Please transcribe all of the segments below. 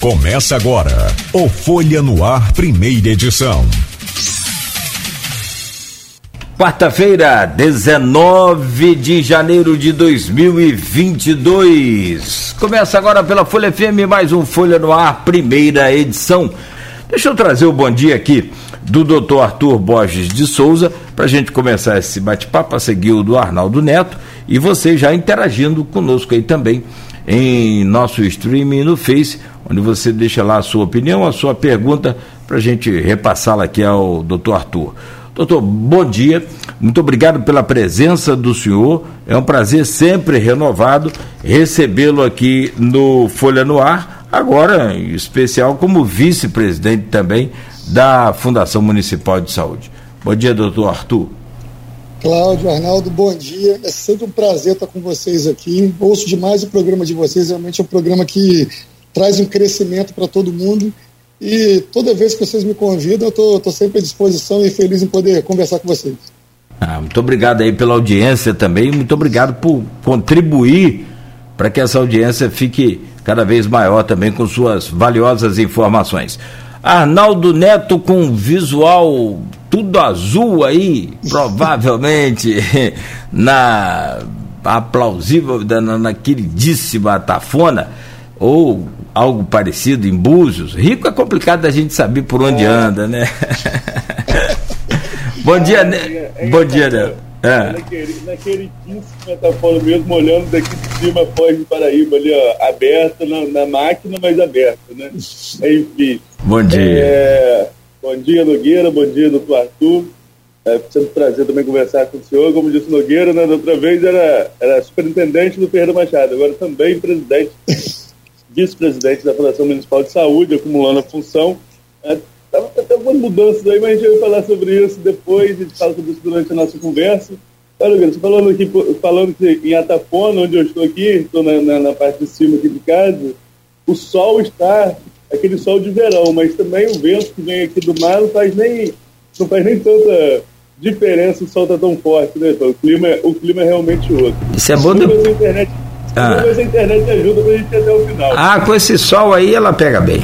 Começa agora o Folha no Ar, primeira edição. Quarta-feira, 19 de janeiro de 2022. Começa agora pela Folha FM, mais um Folha no Ar, primeira edição. Deixa eu trazer o bom dia aqui do Dr. Arthur Borges de Souza, para a gente começar esse bate-papo, a seguir o do Arnaldo Neto, e você já interagindo conosco aí também em nosso streaming no Face, onde você deixa lá a sua opinião, a sua pergunta, para a gente repassá-la aqui ao doutor Arthur. Doutor, bom dia, muito obrigado pela presença do senhor, é um prazer sempre renovado recebê-lo aqui no Folha no Ar, agora em especial como vice-presidente também da Fundação Municipal de Saúde. Bom dia, doutor Arthur. Cláudio, Arnaldo, bom dia. É sempre um prazer estar com vocês aqui. Ouço demais o programa de vocês, realmente é um programa que traz um crescimento para todo mundo. E toda vez que vocês me convidam, eu estou sempre à disposição e feliz em poder conversar com vocês. Ah, muito obrigado aí pela audiência também, muito obrigado por contribuir para que essa audiência fique cada vez maior também com suas valiosas informações. Arnaldo Neto com visual tudo azul aí, provavelmente na aplausível, na, na queridíssima Tafona, ou algo parecido em Búzios. Rico é complicado da gente saber por onde é. anda, né? Bom dia, né? Bom dia, né? É. Naquele, naquele 15 metafora mesmo, olhando daqui de cima, Foz do Paraíba, ali, ó, aberta na, na, máquina, mas aberta, né? Enfim. Bom dia. É, bom dia, Nogueira, bom dia, doutor Arthur. É sempre um prazer também conversar com o senhor. Como disse Nogueira, né, da outra vez era, era superintendente do Ferreira Machado, agora também presidente, vice-presidente da Fundação Municipal de Saúde, acumulando a função. É, Estava até algumas mudanças aí, mas a gente vai falar sobre isso depois, a gente fala sobre isso durante a nossa conversa. Olha, você falando aqui, falando que em Atafona, onde eu estou aqui, estou na, na, na, parte de cima aqui de casa, o sol está aquele sol de verão, mas também o vento que vem aqui do mar não faz nem, não faz nem tanta diferença, o sol está tão forte, né? Então, o clima, é, o clima é realmente outro. Isso é bom de... a internet, ah. a internet ajuda para a gente até o final. Ah, com esse sol aí ela pega bem.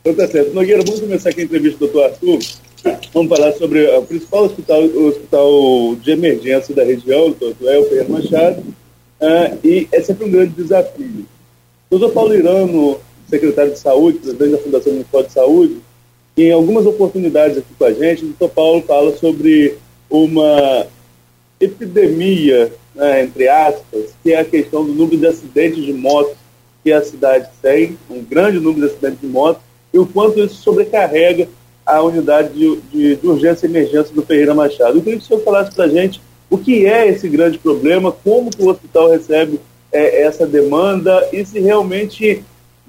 Então tá certo. Nogueira, vamos começar aqui a entrevista do doutor Arthur. Vamos falar sobre o principal hospital, o hospital de emergência da região, o doutor Elfer Machado, uh, e é sempre um grande desafio. O doutor Paulo Irano, secretário de Saúde, presidente da Fundação Municipal de Saúde, em algumas oportunidades aqui com a gente, o doutor Paulo fala sobre uma epidemia, né, entre aspas, que é a questão do número de acidentes de moto que a cidade tem, um grande número de acidentes de moto, e o quanto isso sobrecarrega a unidade de, de, de urgência e emergência do Ferreira Machado. Eu queria que o senhor falasse para a gente o que é esse grande problema, como o hospital recebe é, essa demanda e se realmente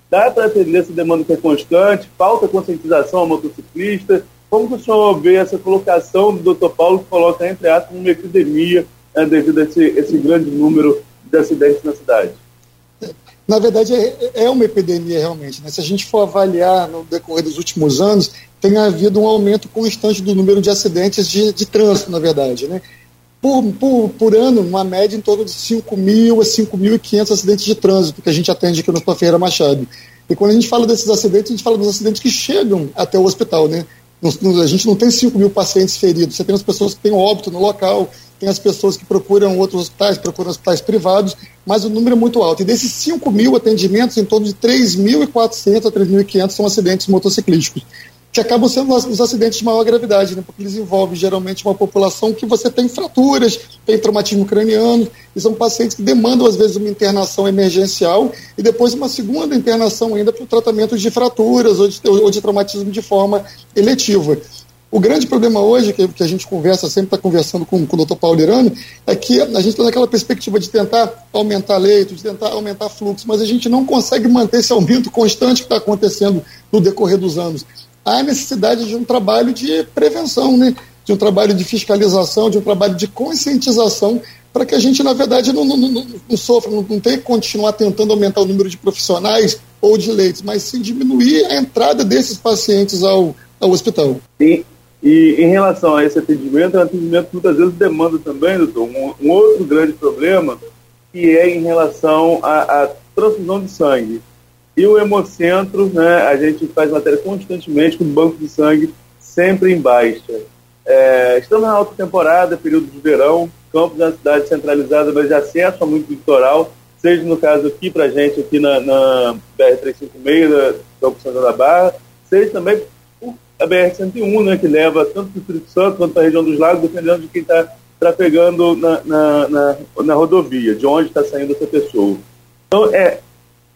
dá para atender essa demanda que é constante, falta conscientização ao motociclista, como que o senhor vê essa colocação do doutor Paulo que coloca, entre aspas, uma epidemia né, devido a esse, esse grande número de acidentes na cidade? na verdade, é, é uma epidemia realmente. Né? Se a gente for avaliar no decorrer dos últimos anos, tem havido um aumento constante do número de acidentes de, de trânsito, na verdade. Né? Por, por, por ano, uma média em torno de 5 mil a 5.500 acidentes de trânsito que a gente atende aqui no Ferreira Machado. E quando a gente fala desses acidentes, a gente fala dos acidentes que chegam até o hospital. Né? A gente não tem 5 mil pacientes feridos, você tem as pessoas que têm óbito no local, tem as pessoas que procuram outros hospitais, procuram hospitais privados, mas o número é muito alto. E desses 5 mil atendimentos, em torno de 3.400 a 3.500 são acidentes motociclísticos, que acabam sendo os acidentes de maior gravidade, né, porque eles envolvem geralmente uma população que você tem fraturas, tem traumatismo craniano, e são pacientes que demandam, às vezes, uma internação emergencial e depois uma segunda internação ainda para o tratamento de fraturas ou de, ou de traumatismo de forma eletiva. O grande problema hoje, que, que a gente conversa, sempre está conversando com, com o doutor Paulo Irano, é que a gente está naquela perspectiva de tentar aumentar leitos, de tentar aumentar fluxo, mas a gente não consegue manter esse aumento constante que está acontecendo no decorrer dos anos. Há necessidade de um trabalho de prevenção, né? de um trabalho de fiscalização, de um trabalho de conscientização, para que a gente, na verdade, não, não, não, não sofra, não, não tenha que continuar tentando aumentar o número de profissionais ou de leitos, mas sim diminuir a entrada desses pacientes ao, ao hospital. Sim, e em relação a esse atendimento, é um atendimento que muitas vezes demanda também, doutor, um, um outro grande problema, que é em relação à, transfusão de sangue. E o Hemocentro, né, a gente faz matéria constantemente com o banco de sangue sempre em baixa. É, estamos na alta temporada, período de verão, Campos uma cidade centralizada, mas de acesso a muito litoral, seja no caso aqui para a gente, aqui na, na BR-356, da Campo Santa da Barra, seja também a BR-101, né, que leva tanto para o Espírito Santo quanto para a região dos lagos, dependendo de quem está trafegando na, na, na, na, rodovia, de onde está saindo essa pessoa. Então, é,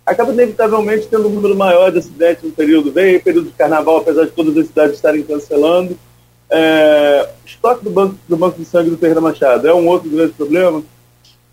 acaba inevitavelmente tendo um número maior de acidentes no período, vem período de carnaval, apesar de todas as cidades estarem cancelando. É, estoque do banco, do banco de sangue do Ferreira Machado é um outro grande problema?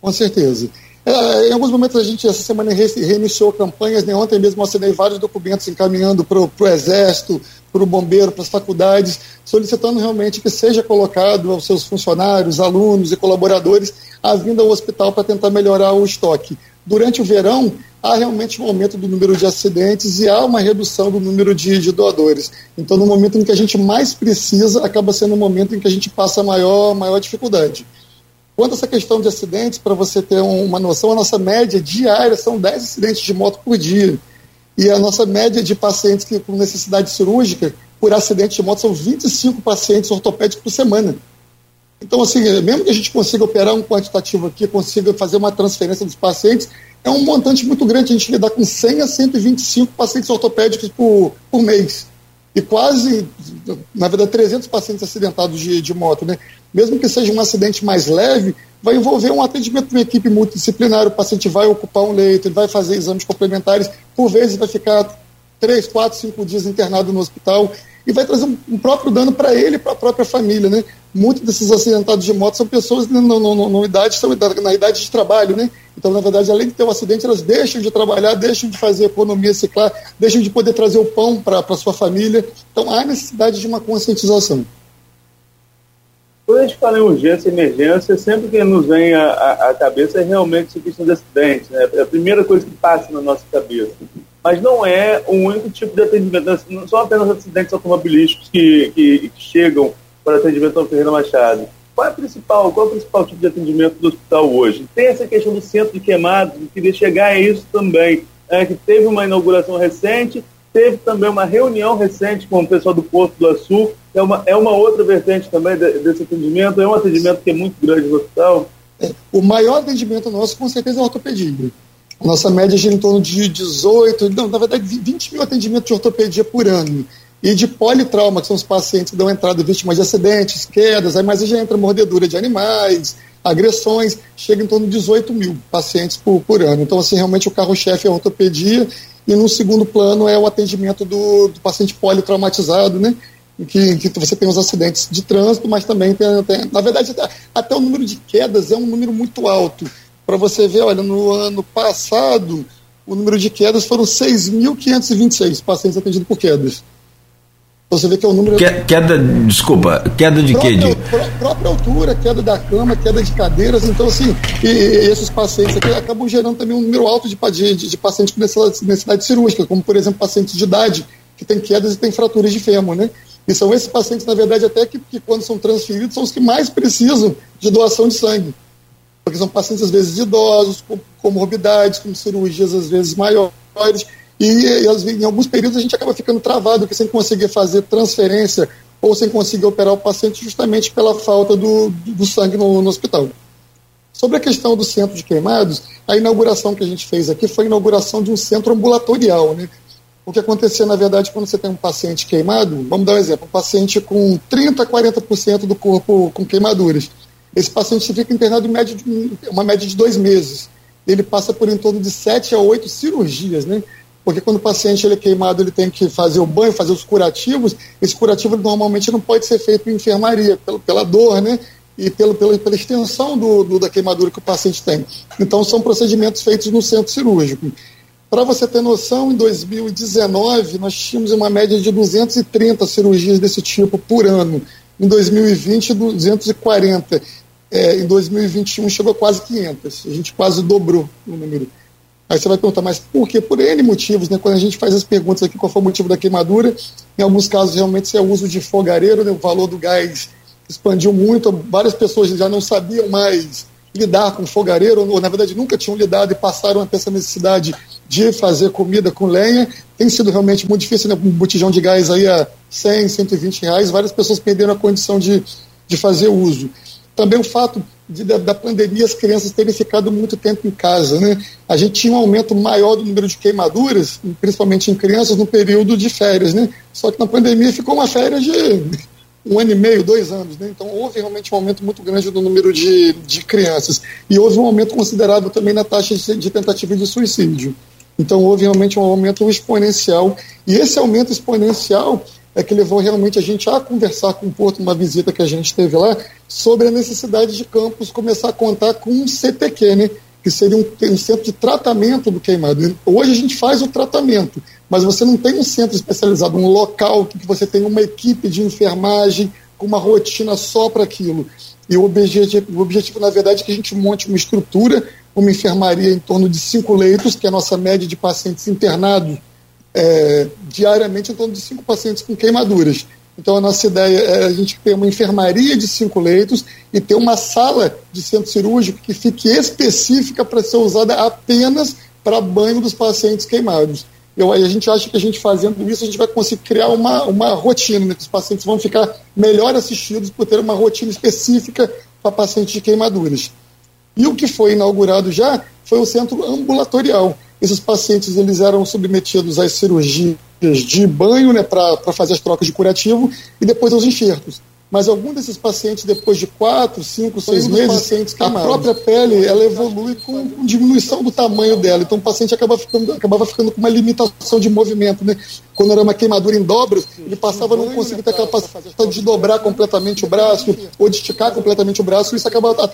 Com certeza. É, em alguns momentos a gente, essa semana, reiniciou campanhas, né? ontem mesmo assinei vários documentos encaminhando para o Exército, para o Bombeiro, para as faculdades, solicitando realmente que seja colocado aos seus funcionários, alunos e colaboradores a vinda ao hospital para tentar melhorar o estoque. Durante o verão, há realmente um aumento do número de acidentes e há uma redução do número de, de doadores. Então, no momento em que a gente mais precisa, acaba sendo o momento em que a gente passa maior, maior dificuldade. Quanto a essa questão de acidentes, para você ter uma noção, a nossa média diária são 10 acidentes de moto por dia. E a nossa média de pacientes que, com necessidade cirúrgica por acidente de moto são 25 pacientes ortopédicos por semana. Então, assim, mesmo que a gente consiga operar um quantitativo aqui, consiga fazer uma transferência dos pacientes, é um montante muito grande. A gente lidar com 100 a 125 pacientes ortopédicos por, por mês. E quase, na verdade, 300 pacientes acidentados de, de moto, né? Mesmo que seja um acidente mais leve, vai envolver um atendimento de uma equipe multidisciplinar. O paciente vai ocupar um leito, ele vai fazer exames complementares, por vezes vai ficar três, quatro, cinco dias internado no hospital e vai trazer um, um próprio dano para ele e para a própria família, né? Muitos desses acidentados de moto são pessoas na, na, na, na, idade, são na idade de trabalho, né? Então, na verdade, além de ter um acidente, elas deixam de trabalhar, deixam de fazer economia ciclar, deixam de poder trazer o pão para a sua família. Então, há necessidade de uma conscientização. Quando a gente fala em urgência e emergência, sempre que nos vem à, cabeça é realmente essa questão de acidente. Né? É a primeira coisa que passa na nossa cabeça. Mas não é o único tipo de atendimento. Não são apenas acidentes automobilísticos que, que, que chegam para atendimento ao Ferreira Machado. Qual é, a principal, qual é o principal tipo de atendimento do hospital hoje? Tem essa questão do centro de queimados, eu queria chegar a isso também. É, que teve uma inauguração recente, teve também uma reunião recente com o pessoal do Porto do Açu, é uma, é uma outra vertente também de, desse atendimento, é um atendimento que é muito grande no hospital. O maior atendimento nosso, com certeza, é a ortopedia. Nossa média gira em torno de 18, não, na verdade, 20 mil atendimentos de ortopedia por ano. E de politrauma, que são os pacientes que dão entrada vítimas de acidentes, quedas, aí mais já entra mordedura de animais, agressões, chega em torno de 18 mil pacientes por, por ano. Então, assim, realmente o carro-chefe é a ortopedia, e no segundo plano é o atendimento do, do paciente politraumatizado, né? que, que você tem os acidentes de trânsito, mas também tem, tem, na verdade, até o número de quedas é um número muito alto. Para você ver, olha, no ano passado, o número de quedas foram 6.526 pacientes atendidos por quedas. Você vê que é o número. Que, queda, desculpa, queda de própria, quê? De... Própria altura, queda da cama, queda de cadeiras. Então, assim, e, e esses pacientes aqui acabam gerando também um número alto de, de, de pacientes com necessidade cirúrgica, como, por exemplo, pacientes de idade que têm quedas e têm fraturas de fêmur, né? E são esses pacientes, na verdade, até que, que quando ssão transferidos, são os que mais precisam de doação de sangue. Porque são pacientes, às vezes, idosos, com comorbidades, com cirurgias, às vezes, maiores. E, e em alguns períodos a gente acaba ficando travado, porque sem conseguir fazer transferência ou sem conseguir operar o paciente justamente pela falta do, do sangue no, no hospital. Sobre a questão do centro de queimados, a inauguração que a gente fez aqui foi a inauguração de um centro ambulatorial, né? O que acontecia, na verdade, quando você tem um paciente queimado, vamos dar um exemplo, um paciente com 30% a 40% do corpo com queimaduras. Esse paciente fica internado em média de, uma média de dois meses. Ele passa por em torno de sete a oito cirurgias, né? Porque quando o paciente ele é queimado, ele tem que fazer o banho, fazer os curativos. Esse curativo normalmente não pode ser feito em enfermaria, pela, pela dor, né? E pelo, pela, pela extensão do, do, da queimadura que o paciente tem. Então, são procedimentos feitos no centro cirúrgico. Para você ter noção, em 2019 nós tínhamos uma média de 230 cirurgias desse tipo por ano. Em 2020, 240. É, em 2021 chegou a quase 500. A gente quase dobrou o número. Aí você vai perguntar, mas por quê? Por N motivos, né? Quando a gente faz as perguntas aqui, qual foi o motivo da queimadura, em alguns casos realmente é o uso de fogareiro, né? o valor do gás expandiu muito, várias pessoas já não sabiam mais lidar com fogareiro, ou na verdade nunca tinham lidado e passaram a ter essa necessidade de fazer comida com lenha. Tem sido realmente muito difícil, né? Um botijão de gás aí a 100, 120 reais, várias pessoas perderam a condição de, de fazer uso. Também o fato de, da, da, pandemia as crianças terem ficado muito tempo em casa. Né? A gente tinha um aumento maior do número de queimaduras, principalmente em crianças, no período de férias. Né? Só que na pandemia ficou uma férias de um ano e meio, dois anos. Né? Então houve realmente um aumento muito grande do número de, de crianças. E houve um aumento considerável também na taxa de, de tentativa de suicídio. Então houve realmente um aumento exponencial. E esse aumento exponencial é que levou realmente a gente a conversar com o Porto, uma visita que a gente teve lá, sobre a necessidade de campos começar a contar com um CTQ, né? que seria um, um, centro de tratamento do queimado. Hoje a gente faz o tratamento, mas você não tem um centro especializado, um local que você tem uma equipe de enfermagem com uma rotina só para aquilo. E o objetivo, o objetivo, na verdade, é que a gente monte uma estrutura, uma enfermaria em torno de cinco leitos, que é a nossa média de pacientes internados é, diariamente em torno de cinco pacientes com queimaduras. Então, a nossa ideia é a gente ter uma enfermaria de cinco leitos e ter uma sala de centro cirúrgico que fique específica para ser usada apenas para banho dos pacientes queimados. Eu, a gente acha que a gente fazendo isso, a gente vai conseguir criar uma, uma rotina, né, que os pacientes vão ficar melhor assistidos por ter uma rotina específica para pacientes de queimaduras. E o que foi inaugurado já foi o centro ambulatorial, esses pacientes eles eram submetidos às cirurgias de banho né, para fazer as trocas de curativo e depois aos enxertos mas algum desses pacientes, depois de quatro, cinco, seis meses, a própria pele ela evolui com, com, diminuição do tamanho dela. Então o paciente acaba ficando, acabava ficando com uma limitação de movimento. Né? Quando era uma queimadura em dobra, ele passava a não conseguir ter a capacidade de dobrar completamente o braço ou de esticar completamente o braço, e isso acabava,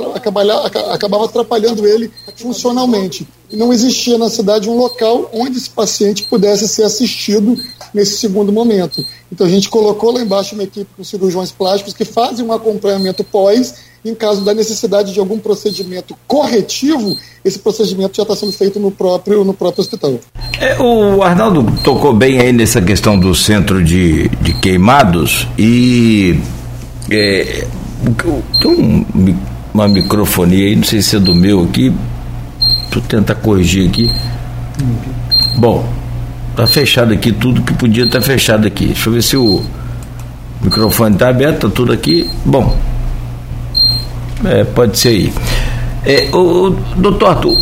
acabava atrapalhando ele funcionalmente. E não existia na cidade um local onde esse paciente pudesse ser assistido nesse segundo momento. Então a gente colocou lá embaixo uma equipe com cirurgiões plásticos que fazem um acompanhamento pós. Em caso da necessidade de algum procedimento corretivo, esse procedimento já está sendo feito no próprio, no próprio hospital. É, o Arnaldo tocou bem aí nessa questão do centro de, de queimados e é, tem um, uma microfonia aí, não sei se é do meu aqui, tu tentar corrigir aqui. Bom, Tá fechado aqui tudo que podia estar tá fechado aqui. Deixa eu ver se o microfone está aberto, tá tudo aqui. Bom, é, pode ser aí. É, o, o, doutor Arthur,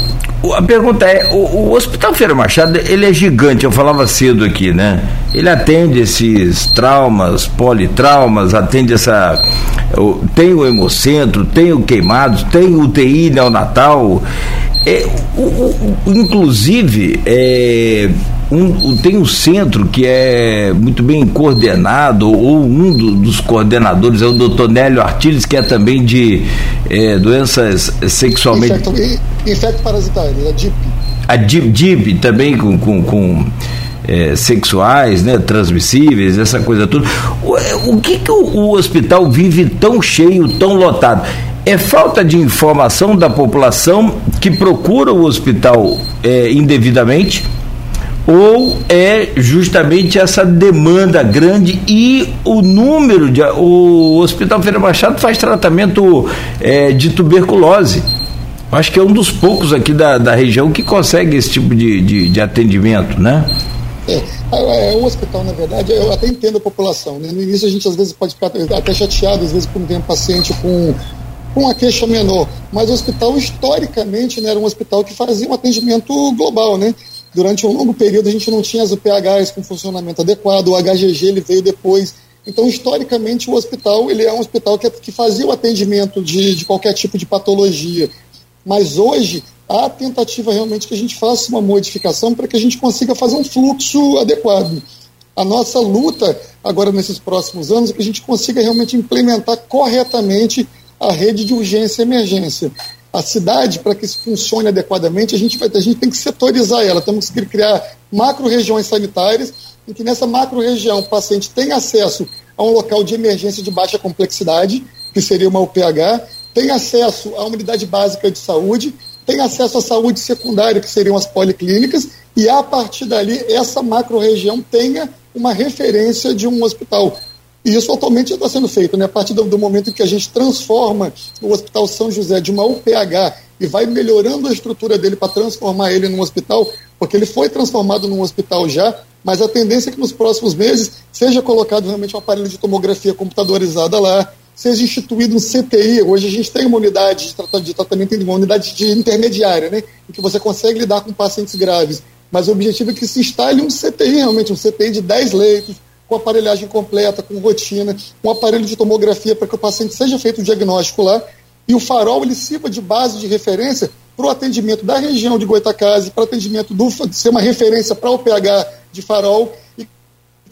a pergunta é, o, o, Hospital Feira Machado, ele é gigante, eu falava cedo aqui, né? Ele atende esses traumas, politraumas, atende essa... Tem o hemocentro, tem o queimados, tem UTI neonatal, é, o, o, inclusive, é, um, tem um centro que é muito bem coordenado, ou um do, dos coordenadores é o doutor Nélio Artiles, que é também de é, doenças sexualmente. Infecto, infecto parasitário, a DIP. A DIP, DIP também com, com, com é, sexuais, né, transmissíveis, essa coisa toda. O, é, o que, que o, o hospital vive tão cheio, tão lotado? É falta de informação da população que procura o hospital é, indevidamente? Ou é justamente essa demanda grande e o número de. O Hospital Feira Machado faz tratamento é, de tuberculose. Acho que é um dos poucos aqui da, da região que consegue esse tipo de, de, de atendimento, né? É, é, um hospital, na verdade, eu até entendo a população. Né? No início a gente às vezes pode ficar até chateado, às vezes, quando tem um paciente com com a queixa menor. Mas o hospital, historicamente, né, era um hospital que fazia um atendimento global. Né? Durante um longo período, a gente não tinha as UPHs com funcionamento adequado, o HGG ele veio depois. Então, historicamente, o hospital ele é um hospital que, que fazia o atendimento de, de qualquer tipo de patologia. Mas hoje, há a tentativa realmente que a gente faça uma modificação para que a gente consiga fazer um fluxo adequado. A nossa luta agora nesses próximos anos é que a gente consiga realmente implementar corretamente a rede de urgência e emergência. A cidade, para que isso funcione adequadamente, a gente, vai, a gente tem que setorizar ela, temos que criar macro-regiões sanitárias, em que nessa macro-região o paciente tem acesso a um local de emergência de baixa complexidade, que seria uma UPH, tem acesso à unidade básica de saúde, tem acesso à saúde secundária, que seriam as policlínicas, e a partir dali, essa macro-região tenha uma referência de um hospital. E isso atualmente já está sendo feito, né? A partir do, do, momento em que a gente transforma o Hospital São José de uma UPH e vai melhorando a estrutura dele para transformar ele num hospital, porque ele foi transformado num hospital já, mas a tendência é que nos próximos meses seja colocado realmente um aparelho de tomografia computadorizada lá, seja instituído um CTI. Hoje a gente tem uma unidade de tratamento, uma unidade de intermediária, né, em que você consegue lidar com pacientes graves. Mas o objetivo é que se instale um CTI, realmente, um CTI de 10 leitos, com aparelhagem completa, com rotina, um aparelho de tomografia para que o paciente seja feito o diagnóstico lá. E o farol ele sirva de base de referência para o atendimento da região de Goitacazes, para atendimento do ser uma referência para o pH de farol e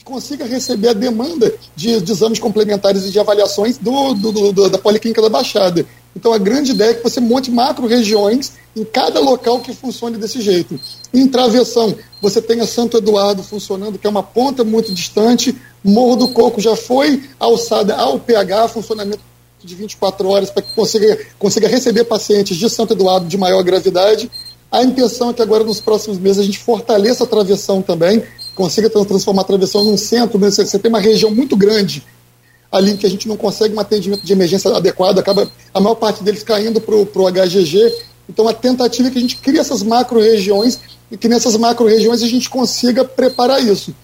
consiga receber a demanda de, de exames complementares e de avaliações do, do, do, da Policlínica da Baixada. Então a grande ideia é que você monte macro-regiões em cada local que funcione desse jeito. Em travessão, você tenha Santo Eduardo funcionando, que é uma ponta muito distante, Morro do Coco já foi alçada ao pH, funcionamento de 24 horas, para que consiga, consiga receber pacientes de Santo Eduardo de maior gravidade. A intenção é que agora, nos próximos meses, a gente fortaleça a travessão também, consiga transformar a travessão num centro. Você tem uma região muito grande ali que a gente não consegue um atendimento de emergência adequado, acaba a maior parte deles caindo para o HGG. Então, a tentativa é que a gente crie essas macro-regiões e que nessas macro-regiões a gente consiga preparar isso.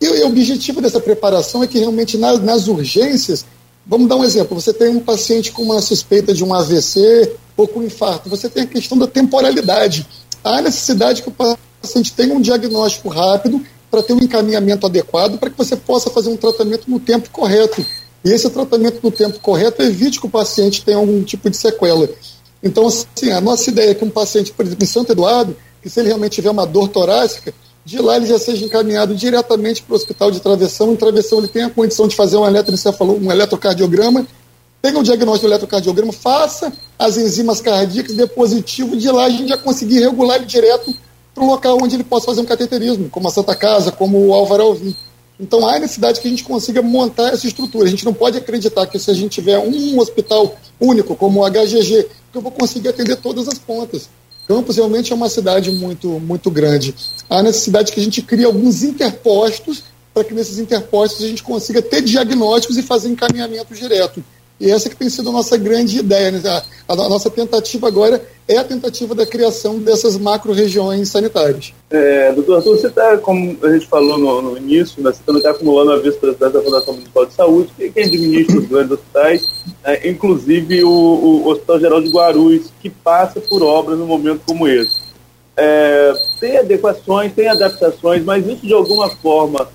E, e, o objetivo dessa preparação é que realmente nas, nas urgências, vamos dar um exemplo, você tem um paciente com uma suspeita de um AVC ou com infarto, você tem a questão da temporalidade. Há necessidade que o paciente tenha um diagnóstico rápido para ter um encaminhamento adequado para que você possa fazer um tratamento no tempo correto. E esse tratamento no tempo correto evite que o paciente tenha algum tipo de sequela. Então, assim, a nossa ideia é que um paciente, por exemplo, em Santo Eduardo, que se ele realmente tiver uma dor torácica, de lá ele já seja encaminhado diretamente para o hospital de travessão. Em travessão ele tem a condição de fazer um eletroencefalo, um eletrocardiograma, tenha o diagnóstico do eletrocardiograma, faça as enzimas cardíacas, dê positivo, de lá a gente já conseguir regular ele direto para um local onde ele possa fazer um cateterismo, como a Santa Casa, como o Álvaro Alvim. Então há necessidade que a gente consiga montar essa estrutura. A gente não pode acreditar que se a gente tiver um hospital único, como o HGG, que eu vou conseguir atender todas as pontas. Campos realmente é uma cidade muito, muito grande. Há necessidade que a gente crie alguns interpostos para que nesses interpostos a gente consiga ter diagnósticos e fazer encaminhamento direto. E essa que tem sido a nossa grande ideia. Né? A, a, nossa tentativa agora é a tentativa da criação dessas macro-regiões sanitárias. É, doutor Arthur, você está, como a gente falou no, no início, né, você está acumulando a vice-presidente da Fundação Municipal de Saúde, que quem administra os grandes hospitais, é, inclusive o, o, Hospital Geral de Guarulhos, que passa por obras num momento como esse. É, tem adequações, tem adaptações, mas isso de alguma forma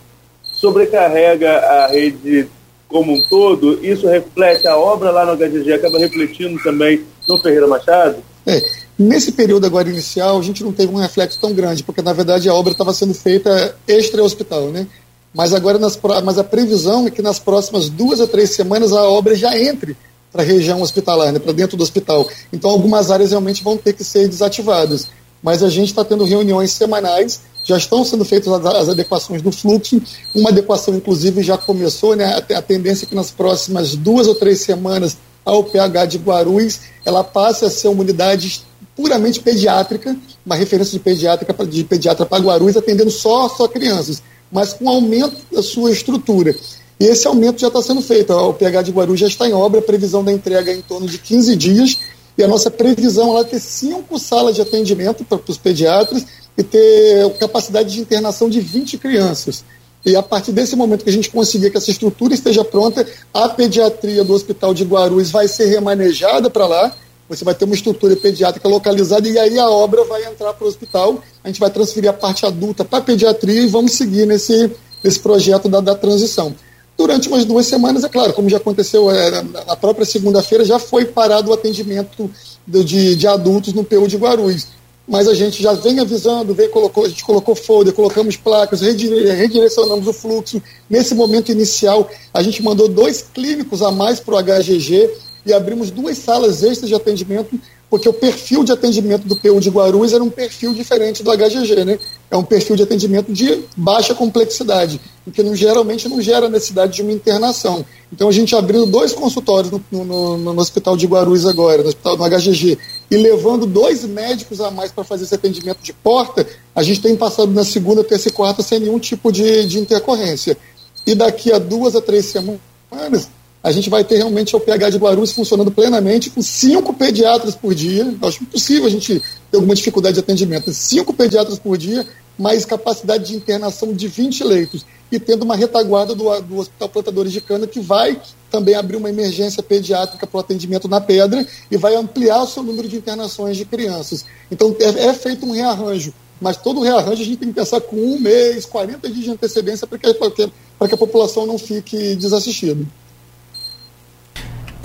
sobrecarrega a rede como um todo, isso reflete a obra lá no HGG, acaba refletindo também no Ferreira Machado? É, nesse período agora inicial, a gente não teve um reflexo tão grande, porque na verdade a obra estava sendo feita extra-hospital, né? Mas agora, nas, mas a previsão é que nas próximas duas a três semanas a obra já entre para a região hospitalar, né, para dentro do hospital. Então algumas áreas realmente vão ter que ser desativadas. Mas a gente está tendo reuniões semanais já estão sendo feitas as adequações do fluxo. Uma adequação, inclusive, já começou, né? A tendência é que nas próximas duas ou três semanas a UPH de Guarulhos ela passe a ser uma unidade puramente pediátrica, uma referência de pediátrica de pediatra para Guarulhos, atendendo só, só crianças, mas com aumento da sua estrutura. E esse aumento já está sendo feito. A UPH de Guarulhos já está em obra, a previsão da entrega é em torno de 15 dias, e a nossa previsão é ter cinco salas de atendimento para os pediatras e ter capacidade de internação de 20 crianças. E a partir desse momento que a gente conseguir que essa estrutura esteja pronta, a pediatria do Hospital de Guarulhos vai ser remanejada para lá. Você vai ter uma estrutura pediátrica localizada e aí a obra vai entrar para o hospital. A gente vai transferir a parte adulta para a pediatria e vamos seguir nesse, nesse projeto da, da transição. Durante umas duas semanas, é claro, como já aconteceu é, na própria segunda-feira, já foi parado o atendimento de, de adultos no PU de Guarulhos mas a gente já vem avisando, vem, colocou, a gente colocou folder, colocamos placas, redirecionamos o fluxo. Nesse momento inicial, a gente mandou dois clínicos a mais para o HGG e abrimos duas salas extras de atendimento porque o perfil de atendimento do PU de Guarulhos era um perfil diferente do HGG, né? É um perfil de atendimento de baixa complexidade, o que não, geralmente não gera necessidade de uma internação. Então a gente abriu dois consultórios no, no, no Hospital de Guarulhos agora, no, hospital, no HGG, e levando dois médicos a mais para fazer esse atendimento de porta, a gente tem passado na segunda, terça e quarta sem nenhum tipo de, de intercorrência. E daqui a duas a três semanas, a gente vai ter realmente o PH de Guarulhos funcionando plenamente com cinco pediatras por dia. Acho impossível a gente ter alguma dificuldade de atendimento. Cinco pediatras por dia, mais capacidade de internação de 20 leitos. E tendo uma retaguarda do, do Hospital Plantadores de Cana, que vai também abrir uma emergência pediátrica para o atendimento na pedra e vai ampliar o seu número de internações de crianças. Então é, é feito um rearranjo mas todo rearranjo a gente tem que pensar com um mês, 40 dias de antecedência para que, que, que a população não fique desassistida.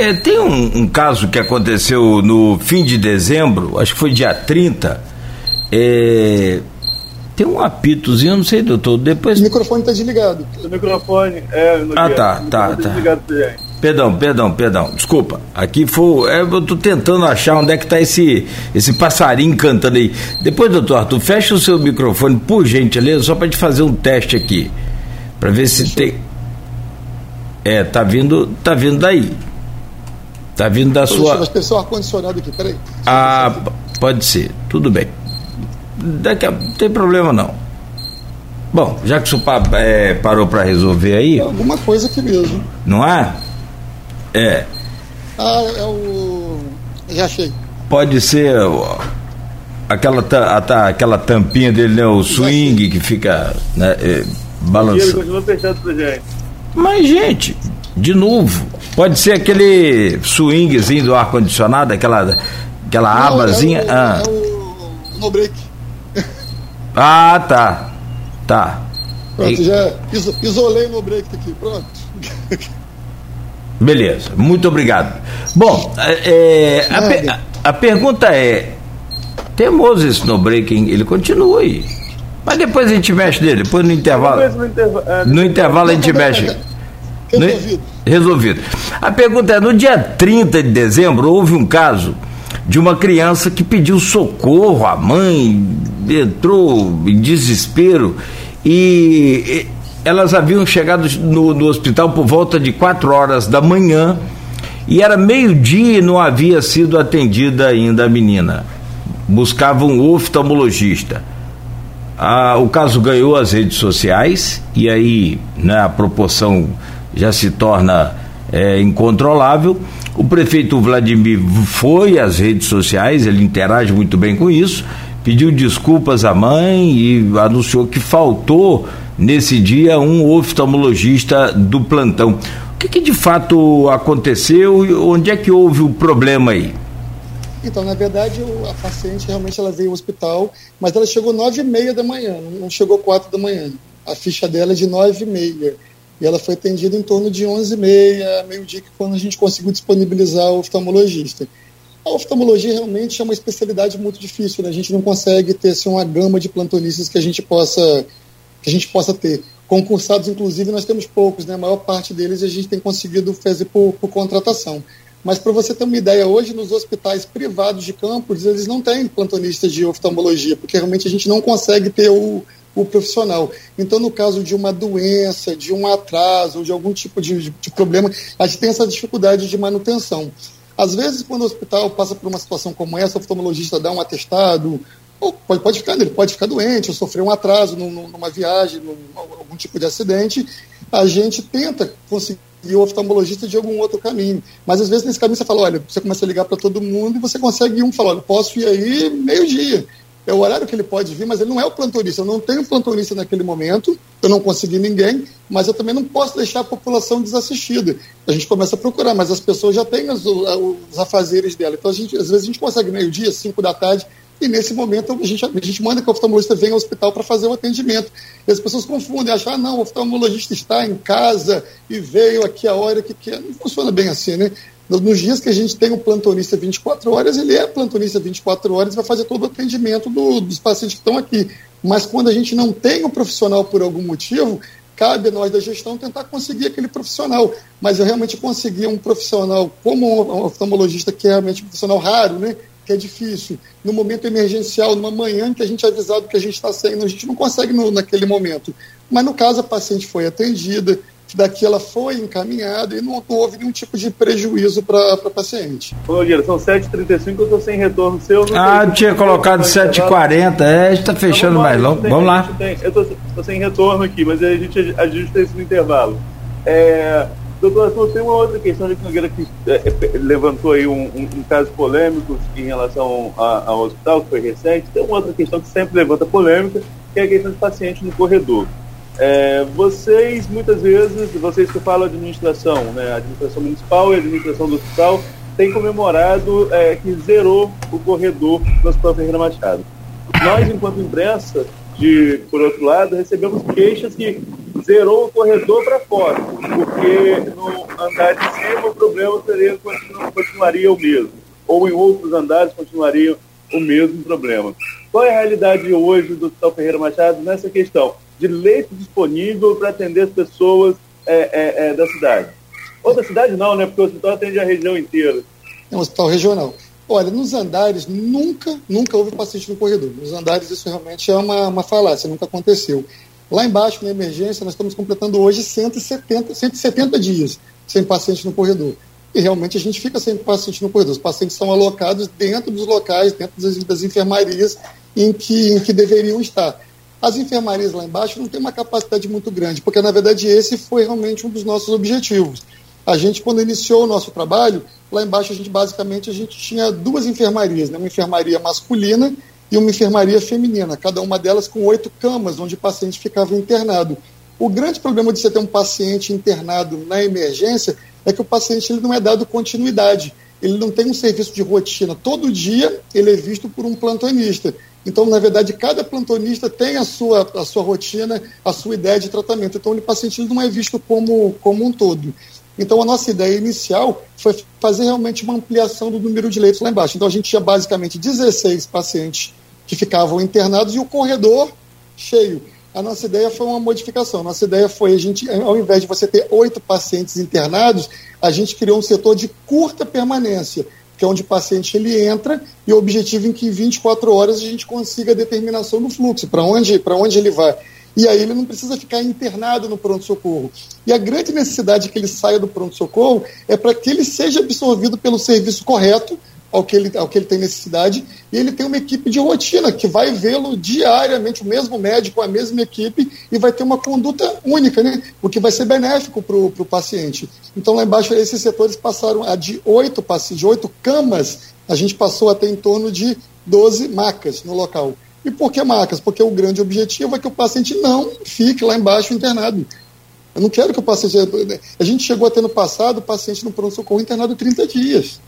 É, tem um, um, caso que aconteceu no fim de dezembro, acho que foi dia 30. É, tem um apitozinho, não sei, doutor. Depois. O microfone está desligado. O microfone é. Ah, tá, tá, tá. Desligado Perdão, perdão, perdão. Desculpa. Aqui foi. É, eu tô tentando achar onde é que tá esse, esse passarinho cantando aí. Depois, doutor Arthur, fecha o seu microfone, por gentileza, só para te fazer um teste aqui. para ver se tem. É, tá vindo, tá vindo daí. Está vindo da sua. Deixa eu ar-condicionado aqui, peraí. Ah, pode ser, tudo bem. Daqui a... Não tem problema não. Bom, já que o senhor é, parou para resolver aí. É alguma coisa aqui mesmo. Não é? É. Ah, é o. Já achei. Pode ser aquela, a, aquela tampinha dele, né? O swing que fica né, é, balançando. continua fechado pra gente. Mas, gente, de novo, pode ser aquele swingzinho do ar-condicionado, aquela, aquela Não, abazinha. É o, ah. é o no break. Ah, tá. Tá. Pronto, e... já isolei no break aqui, pronto. Beleza, muito obrigado. Bom, é, é a, a, pergunta é: teimoso esse no breaking, ele continua aí. Mas depois a gente mexe nele, depois no intervalo. No, é, no intervalo a gente mexe. Resolvido. Resolvido. A pergunta é: no dia 30 de dezembro, houve um caso de uma criança que pediu socorro, a mãe entrou em desespero e elas haviam chegado no, no hospital por volta de 4 horas da manhã e era meio-dia e não havia sido atendida ainda a menina. Buscava um oftalmologista. Ah, o caso ganhou as redes sociais e aí né, a proporção já se torna é, incontrolável. O prefeito Vladimir foi às redes sociais, ele interage muito bem com isso, pediu desculpas à mãe e anunciou que faltou nesse dia um oftalmologista do plantão. O que, que de fato aconteceu e onde é que houve o problema aí? Então, na verdade, a paciente realmente ela veio ao hospital, mas ela chegou nove e meia da manhã, não chegou quatro da manhã. A ficha dela é de nove e meia. E ela foi atendida em torno de 11h30, meio-dia, que quando a gente conseguiu disponibilizar o oftalmologista. A oftalmologia realmente é uma especialidade muito difícil, né? a gente não consegue ter assim, uma gama de plantonistas que a gente possa, que a gente possa ter. Concursados, inclusive, nós temos poucos, né? a maior parte deles a gente tem conseguido fazer por, por contratação. Mas para você ter uma ideia, hoje nos hospitais privados de campos, eles não têm plantonistas de oftalmologia, porque realmente a gente não consegue ter o, o profissional. Então, no caso de uma doença, de um atraso, de algum tipo de, de problema, a gente tem essa dificuldade de manutenção. Às vezes, quando o hospital passa por uma situação como essa, o oftalmologista dá um atestado, ou pode, pode ficar, ele pode ficar doente, ou sofrer um atraso numa viagem, num, algum tipo de acidente, a gente tenta conseguir o oftalmologista de algum outro caminho. Mas às vezes nesse caminho você fala, olha, você começa a ligar para todo mundo e você consegue um falar, olha, posso ir aí meio-dia é o horário que ele pode vir, mas ele não é o plantonista. Eu não tenho plantonista naquele momento, eu não consegui ninguém, mas eu também não posso deixar a população desassistida. A gente começa a procurar, mas as pessoas já têm os, os afazeres dela. Então, gente, às vezes, a gente consegue meio-dia, cinco da tarde, e nesse momento a gente, a gente manda que o oftalmologista venha ao hospital para fazer o atendimento. E as pessoas confundem, acham, ah, não, o oftalmologista está em casa e veio aqui a hora que quer. Não funciona bem assim, né? Nos dias que a gente tem o plantonista 24 horas, ele é plantonista 24 horas e vai fazer todo o atendimento do, dos pacientes que estão aqui. Mas quando a gente não tem o um profissional por algum motivo, cabe a nós da gestão tentar conseguir aquele profissional. Mas eu realmente consegui um profissional como um oftalmologista, que é realmente um profissional raro, né? Que é difícil. No momento emergencial, numa manhã que a gente é avisado que a gente está saindo, a gente não consegue no, naquele momento. Mas no caso, a paciente foi atendida, daqui ela foi encaminhada e não, não houve nenhum tipo de prejuízo para a paciente. Ô, Nogueira, são 7h35, eu estou sem retorno seu. Ah, tinha colocado 7h40, é, a gente está fechando então, mais longo. Vamos lá. Tem, eu estou sem retorno aqui, mas a gente ajusta isso no intervalo. É, Doutor Arthur, tem uma outra questão de Nogueira que é, é, levantou aí um, um, um, caso polêmico em relação ao hospital, que foi recente. Tem uma outra questão que sempre levanta polêmica, que é a questão de paciente no corredor. É, vocês, muitas vezes, vocês que falam administração, né, administração municipal e administração do hospital, têm comemorado é, que zerou o corredor do Hospital Ferreira Machado. Nós, enquanto imprensa, de, por outro lado, recebemos queixas que zerou o corredor para fora, porque no andar de cima o problema seria, continu, continuaria o mesmo, ou em outros andares continuaria o mesmo problema. Qual é a realidade hoje do Hospital Ferreira Machado nessa questão de leito disponível para atender as pessoas é, é, é, da cidade? Ou da cidade não, né? Porque o hospital atende a região inteira. É um hospital regional. Olha, nos andares nunca, nunca houve paciente no corredor. Nos andares isso realmente é uma, uma falácia, nunca aconteceu. Lá embaixo, na emergência, nós estamos completando hoje 170, 170 dias sem paciente no corredor. E realmente a gente fica sem paciente no corredor. Os pacientes são alocados dentro dos locais, dentro das, das enfermarias em que, em que deveriam estar. As enfermarias lá embaixo não têm uma capacidade muito grande, porque na verdade esse foi realmente um dos nossos objetivos. A gente, quando iniciou o nosso trabalho, lá embaixo a gente basicamente a gente tinha duas enfermarias, né? uma enfermaria masculina e uma enfermaria feminina, cada uma delas com oito camas, onde o paciente ficava internado. O grande problema de você ter um paciente internado na emergência é que o paciente ele não é dado continuidade, ele não tem um serviço de rotina. Todo dia ele é visto por um plantonista. Então, na verdade, cada plantonista tem a sua, a sua rotina, a sua ideia de tratamento. Então, o paciente não é visto como, como um todo. Então, a nossa ideia inicial foi fazer realmente uma ampliação do número de leitos lá embaixo. Então, a gente tinha basicamente 16 pacientes que ficavam internados e o corredor cheio. A nossa ideia foi uma modificação. A nossa ideia foi a gente, ao invés de você ter oito pacientes internados, a gente criou um setor de curta permanência, que é onde o paciente ele entra e o objetivo é que em 24 horas a gente consiga a determinação do fluxo, para onde, onde ele vai. E aí ele não precisa ficar internado no pronto-socorro. E a grande necessidade que ele saia do pronto-socorro é para que ele seja absorvido pelo serviço correto, ao que, ele, ao que ele tem necessidade, e ele tem uma equipe de rotina que vai vê-lo diariamente, o mesmo médico, a mesma equipe, e vai ter uma conduta única, né? o que vai ser benéfico para o paciente. Então, lá embaixo, esses setores passaram a de oito de oito camas, a gente passou a ter em torno de 12 macas no local. E por que macas? Porque o grande objetivo é que o paciente não fique lá embaixo internado. Eu não quero que o paciente. A gente chegou a ter no passado o paciente no pronto-socorro internado 30 dias.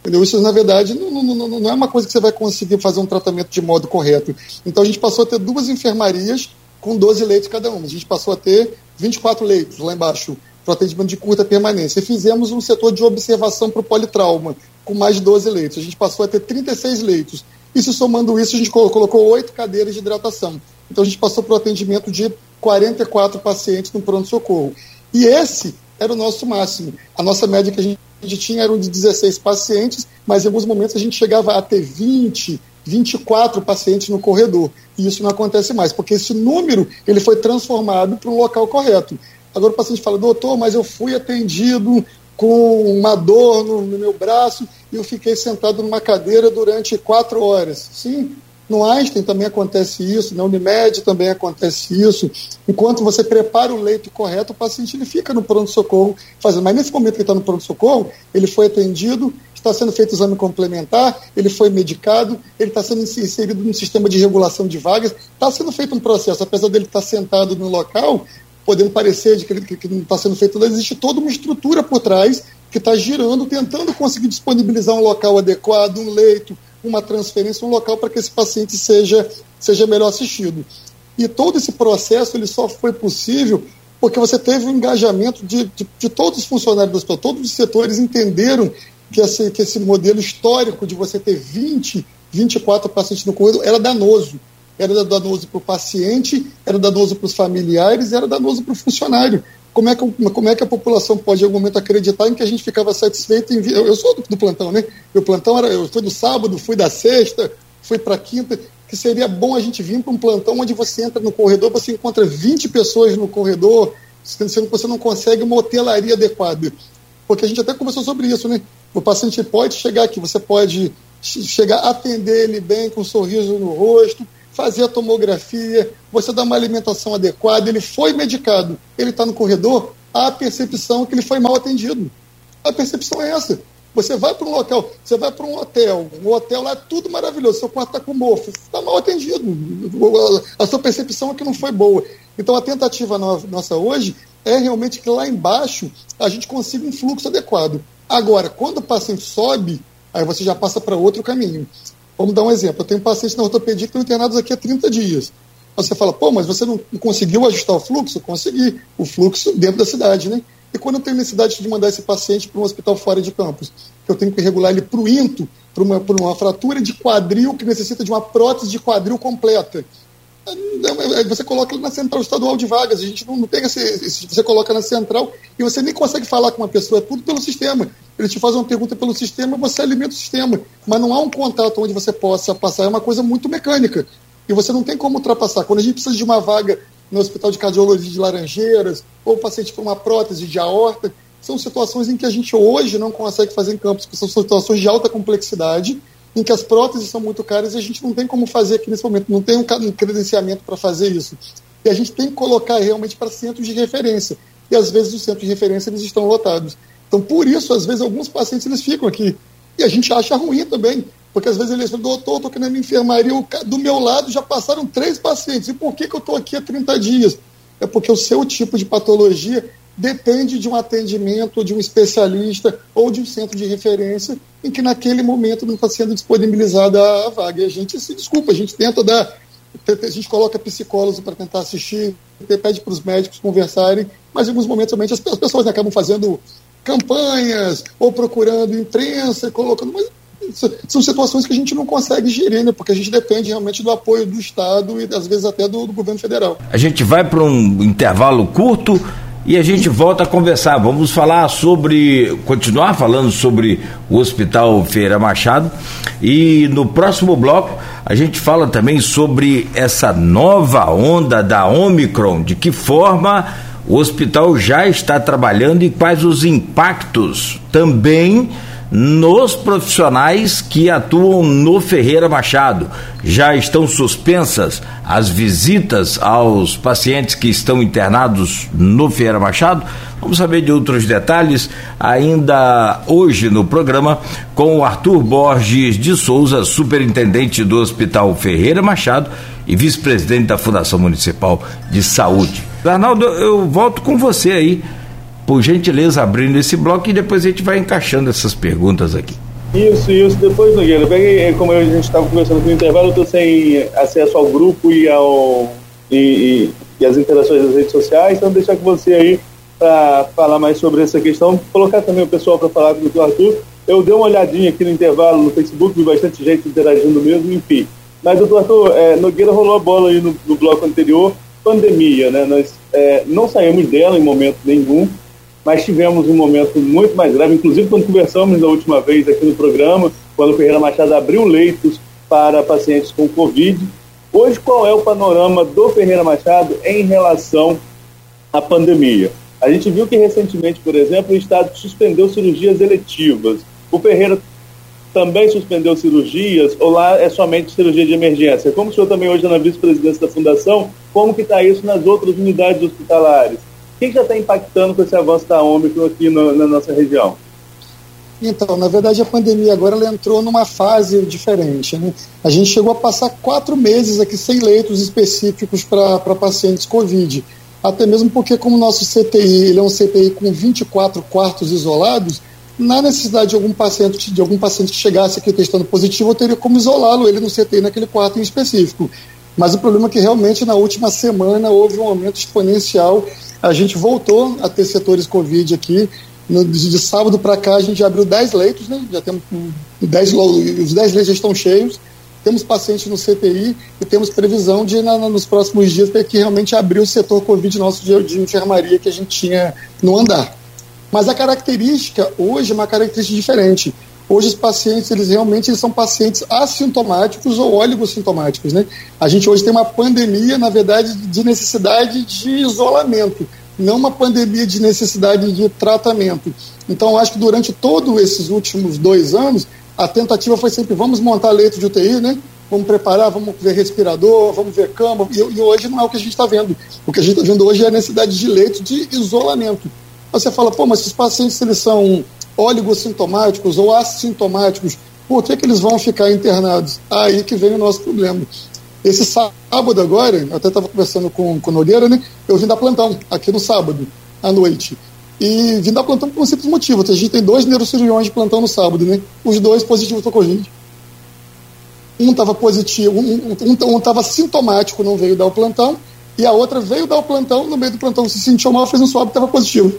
Entendeu? Isso, na verdade, não, não, não, é uma coisa que você vai conseguir fazer um tratamento de modo correto. Então, a gente passou a ter duas enfermarias com 12 leitos cada uma. A gente passou a ter 24 leitos lá embaixo para atendimento de curta permanência. E fizemos um setor de observação para o politrauma, com mais de 12 leitos. A gente passou a ter 36 leitos. E se somando isso, a gente colocou oito cadeiras de hidratação. Então, a gente passou para o atendimento de 44 pacientes no pronto-socorro. E esse era o nosso máximo. A nossa média que a gente tinha eram de 16 pacientes, mas em alguns momentos a gente chegava a ter 20, 24 pacientes no corredor. E isso não acontece mais, porque esse número ele foi transformado para um local correto. Agora o paciente fala, doutor, mas eu fui atendido com uma dor no, no meu braço e eu fiquei sentado numa cadeira durante quatro horas. Sim, no Einstein também acontece isso, na Unimed também acontece isso. Enquanto você prepara o leito correto, o paciente ele fica no pronto-socorro fazendo. Mas nesse momento que está no pronto-socorro, ele foi atendido, está sendo feito exame complementar, ele foi medicado, ele está sendo inserido no sistema de regulação de vagas, está sendo feito um processo, apesar dele estar sentado no local, podendo parecer de que, que, que não está sendo feito, existe toda uma estrutura por trás que está girando, tentando conseguir disponibilizar um local adequado, um leito, uma transferência, um local para que esse paciente seja, seja melhor assistido. E todo esse processo ele só foi possível porque você teve o um engajamento de, de, de, todos os funcionários do hospital, todos os setores entenderam que esse, que esse modelo histórico de você ter 20, 24 pacientes no corredor era danoso. Era danoso para o paciente, era danoso para os familiares, era danoso para o funcionário como é, que, como é que a população pode, em algum momento, acreditar em que a gente ficava satisfeito em. Eu, eu sou do, do, plantão, né? Meu plantão era. Eu fui do sábado, fui da sexta, fui para quinta. Que seria bom a gente vir para um plantão onde você entra no corredor, você encontra 20 pessoas no corredor, sendo que você não consegue uma hotelaria adequada. Porque a gente até conversou sobre isso, né? O paciente pode chegar aqui, você pode chegar, atender ele bem, com um sorriso no rosto, fazer a tomografia, você dá uma alimentação adequada, ele foi medicado, ele está no corredor, há a percepção que ele foi mal atendido. A percepção é essa. Você vai para um local, você vai para um hotel, um hotel lá é tudo maravilhoso, seu quarto está com mofo, está mal atendido. A sua percepção é que não foi boa. Então a tentativa nossa hoje é realmente que lá embaixo a gente consiga um fluxo adequado. Agora, quando o paciente sobe, aí você já passa para outro caminho. Vamos dar um exemplo. Eu tenho pacientes na ortopedia que estão internados aqui há 30 dias. Você fala, pô, mas você não conseguiu ajustar o fluxo? Consegui. O fluxo dentro da cidade, né? E quando eu tenho necessidade de mandar esse paciente para um hospital fora de campus, que eu tenho que regular ele para o INTO, para uma, uma fratura de quadril que necessita de uma prótese de quadril completa. Você coloca ele na central estadual de vagas, a gente não, não pega esse, esse, Você coloca na central e você nem consegue falar com uma pessoa, é tudo pelo sistema. Ele te faz uma pergunta pelo sistema, você alimenta o sistema. Mas não há um contato onde você possa passar, é uma coisa muito mecânica. E você não tem como ultrapassar. Quando a gente precisa de uma vaga no Hospital de Cardiologia de Laranjeiras, ou o paciente com uma prótese de aorta, são situações em que a gente hoje não consegue fazer em campos, porque são situações de alta complexidade, em que as próteses são muito caras e a gente não tem como fazer aqui nesse momento, não tem um credenciamento para fazer isso. E a gente tem que colocar realmente para centros de referência. E às vezes os centros de referência eles estão lotados. Então, por isso, às vezes, alguns pacientes eles ficam aqui. E a gente acha ruim também, porque às vezes eles falam, doutor, estou aqui na minha enfermaria, do meu lado já passaram três pacientes. E por que, que eu estou aqui há 30 dias? É porque o seu tipo de patologia depende de um atendimento de um especialista ou de um centro de referência em que naquele momento não está sendo disponibilizada a vaga. E a gente se desculpa, a gente tenta dar, a gente coloca psicólogos para tentar assistir, pede para os médicos conversarem, mas em alguns momentos realmente as pessoas acabam fazendo campanhas ou procurando imprensa, colocando. Mas são situações que a gente não consegue gerir, né? porque a gente depende realmente do apoio do Estado e às vezes até do, do governo federal. A gente vai para um intervalo curto e a gente volta a conversar. Vamos falar sobre, continuar falando sobre o Hospital Feira Machado e no próximo bloco a gente fala também sobre essa nova onda da Omicron, de que forma o hospital já está trabalhando e quais os impactos também nos profissionais que atuam no Ferreira Machado. Já estão suspensas as visitas aos pacientes que estão internados no Ferreira Machado? Vamos saber de outros detalhes ainda hoje no programa com o Arthur Borges de Souza, superintendente do Hospital Ferreira Machado e vice-presidente da Fundação Municipal de Saúde. Arnaldo, eu volto com você aí, por gentileza, abrindo esse bloco e depois a gente vai encaixando essas perguntas aqui. Isso, isso. Depois, Nogueira, peguei, como a gente estava conversando no intervalo, eu estou sem acesso ao grupo e, ao, e, e, e as interações das redes sociais, então deixar com você aí para falar mais sobre essa questão, colocar também o pessoal para falar com o Arthur. Eu dei uma olhadinha aqui no intervalo no Facebook, vi bastante gente interagindo mesmo, enfim. Mas, doutor Arthur, é, Nogueira rolou a bola aí no, no bloco anterior, pandemia, né? Nós é, não saímos dela em momento nenhum, mas tivemos um momento muito mais grave, inclusive quando conversamos na última vez aqui no programa, quando o Ferreira Machado abriu leitos para pacientes com Covid. Hoje, qual é o panorama do Ferreira Machado em relação à pandemia? A gente viu que recentemente, por exemplo, o Estado suspendeu cirurgias eletivas. O Ferreira também suspendeu cirurgias ou lá é somente cirurgia de emergência? Como o senhor também hoje é na vice-presidência da Fundação, como que está isso nas outras unidades hospitalares? O que já está impactando com esse avanço da Ômicron aqui no, na nossa região? Então, na verdade, a pandemia agora ela entrou numa fase diferente. Né? A gente chegou a passar quatro meses aqui sem leitos específicos para pacientes Covid. Até mesmo porque, como o nosso CTI ele é um CTI com 24 quartos isolados, na necessidade de algum paciente, de algum paciente que chegasse aqui testando positivo, eu teria como isolá-lo ele no CTI naquele quarto em específico. Mas o problema é que realmente na última semana houve um aumento exponencial. A gente voltou a ter setores Covid aqui. No, de sábado para cá a gente já abriu 10 leitos, né? Já temos 10, os 10 leitos já estão cheios. Temos pacientes no CTI e temos previsão de, na, nos próximos dias, ter que realmente abrir o setor Covid nosso de, de enfermaria que a gente tinha no andar. Mas a característica hoje é uma característica diferente. Hoje os pacientes, eles realmente eles são pacientes assintomáticos ou oligossintomáticos, né? A gente hoje tem uma pandemia, na verdade, de necessidade de isolamento, não uma pandemia de necessidade de tratamento. Então, acho que durante todos esses últimos dois anos, a tentativa foi sempre, vamos montar leito de UTI, né? Vamos preparar, vamos ver respirador, vamos ver cama, e, e hoje não é o que a gente está vendo. O que a gente está vendo hoje é a necessidade de leito de isolamento Você fala, pô, mas esses pacientes eles são oligossintomáticos ou assintomáticos, por que, que eles vão ficar internados? Aí que vem o nosso problema. Esse sábado agora, eu até estava conversando com, com o Nogueira, né? Eu vim dar plantão aqui no sábado, à noite. E vim dar plantão por um simples motivo. A gente tem dois neurocirurgiões de plantão no sábado, né? Os dois positivos para Covid. Um estava positivo, um estava um, um, sintomático, não veio dar o plantão, e a outra veio dar o plantão, no meio do plantão se sentiu mal, fez um swab e estava positivo.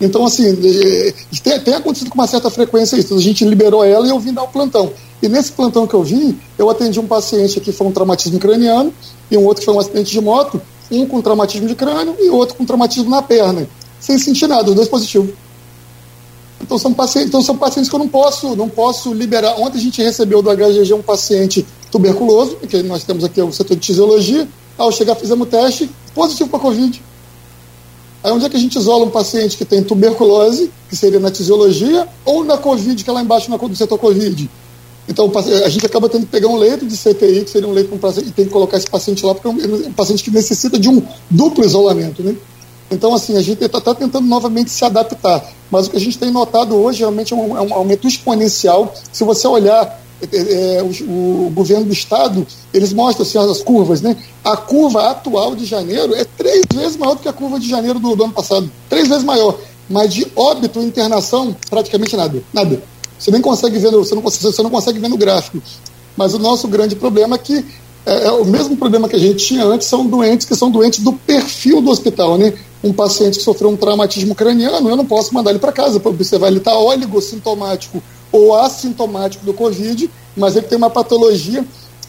Então, assim, é, tem, tem, acontecido com uma certa frequência isso. A gente liberou ela e eu vim dar o plantão. E nesse plantão que eu vim, eu atendi um paciente que foi um traumatismo craniano e um outro que foi um acidente de moto, um com traumatismo de crânio e outro com traumatismo na perna, sem sentir nada, os dois positivos. Então são pacientes, então são pacientes que eu não posso, não posso liberar. Ontem a gente recebeu do HGG um paciente tuberculoso, que nós temos aqui o setor de tisiologia. Ao chegar, fizemos o teste, positivo para Covid. Aí onde é que a gente isola um paciente que tem tuberculose, que seria na tisiologia, ou na Covid, que é lá embaixo na, do setor Covid? Então a gente acaba tendo que pegar um leito de CTI, que seria um leito com paciente, e tem que colocar esse paciente lá, porque é um, paciente que necessita de um duplo isolamento, né? Então, assim, a gente está tá tentando novamente se adaptar. Mas o que a gente tem notado hoje realmente é um, é um aumento exponencial. Se você olhar é, é, o, o, governo do estado, eles mostram assim, as curvas, né? A curva atual de janeiro é três vezes maior do que a curva de janeiro do, do ano passado. Três vezes maior. Mas de óbito, internação, praticamente nada. Nada. Você nem consegue ver, você, não, você não consegue ver no gráfico. Mas o nosso grande problema é que é, é, o mesmo problema que a gente tinha antes, são doentes que são doentes do perfil do hospital, né? Um paciente que sofreu um traumatismo craniano, eu não posso mandar ele para casa para observar, ele está oligossintomático ou assintomático do Covid, mas ele tem uma patologia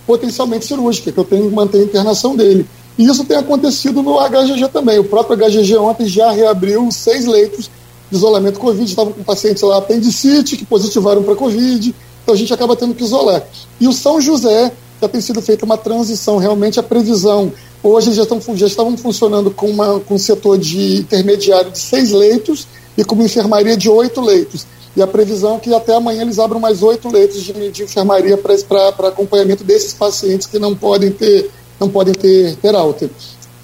potencialmente cirúrgica, que eu tenho que manter a internação dele. E isso tem acontecido no HGG também. O próprio HGG ontem já reabriu seis leitos de isolamento Covid, estavam com pacientes lá apendicite, que positivaram para Covid, então a gente acaba tendo que isolar. E o São José já tem sido feita uma transição, realmente a previsão. Hoje já, estão, já estavam funcionando com, uma, com um setor de intermediário de seis leitos e com uma enfermaria de oito leitos. E a previsão é que até amanhã eles abram mais oito leitos de, de enfermaria para acompanhamento desses pacientes que não podem ter, não podem ter, ter alta.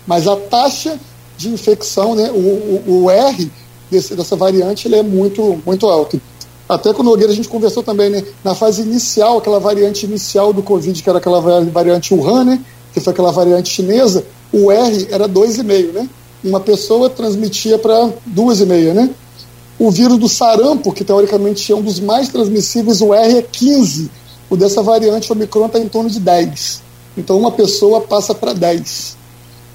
Mas a taxa de infecção, né, o, o, o R desse, dessa variante, ele é muito, muito alto. Até com o Nogueira a gente conversou também, né? Na fase inicial, aquela variante inicial do Covid, que era aquela variante Wuhan, né? Que foi aquela variante chinesa, o R era 2,5, né? Uma pessoa transmitia para 2,5, né? O vírus do sarampo, que teoricamente é um dos mais transmissíveis, o R é 15. O dessa variante Omicron está em torno de 10. Então uma pessoa passa para 10.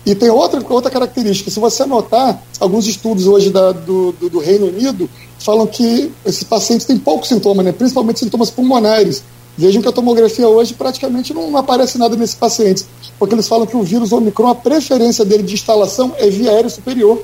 E tem outra, outra característica. Se você notar, alguns estudos hoje da, do, do, do, Reino Unido falam que esses pacientes têm poucos sintomas, né? principalmente sintomas pulmonares. Vejam que a tomografia hoje praticamente não, não, aparece nada nesses pacientes, porque eles falam que o vírus Omicron, a preferência dele de instalação é via aérea superior.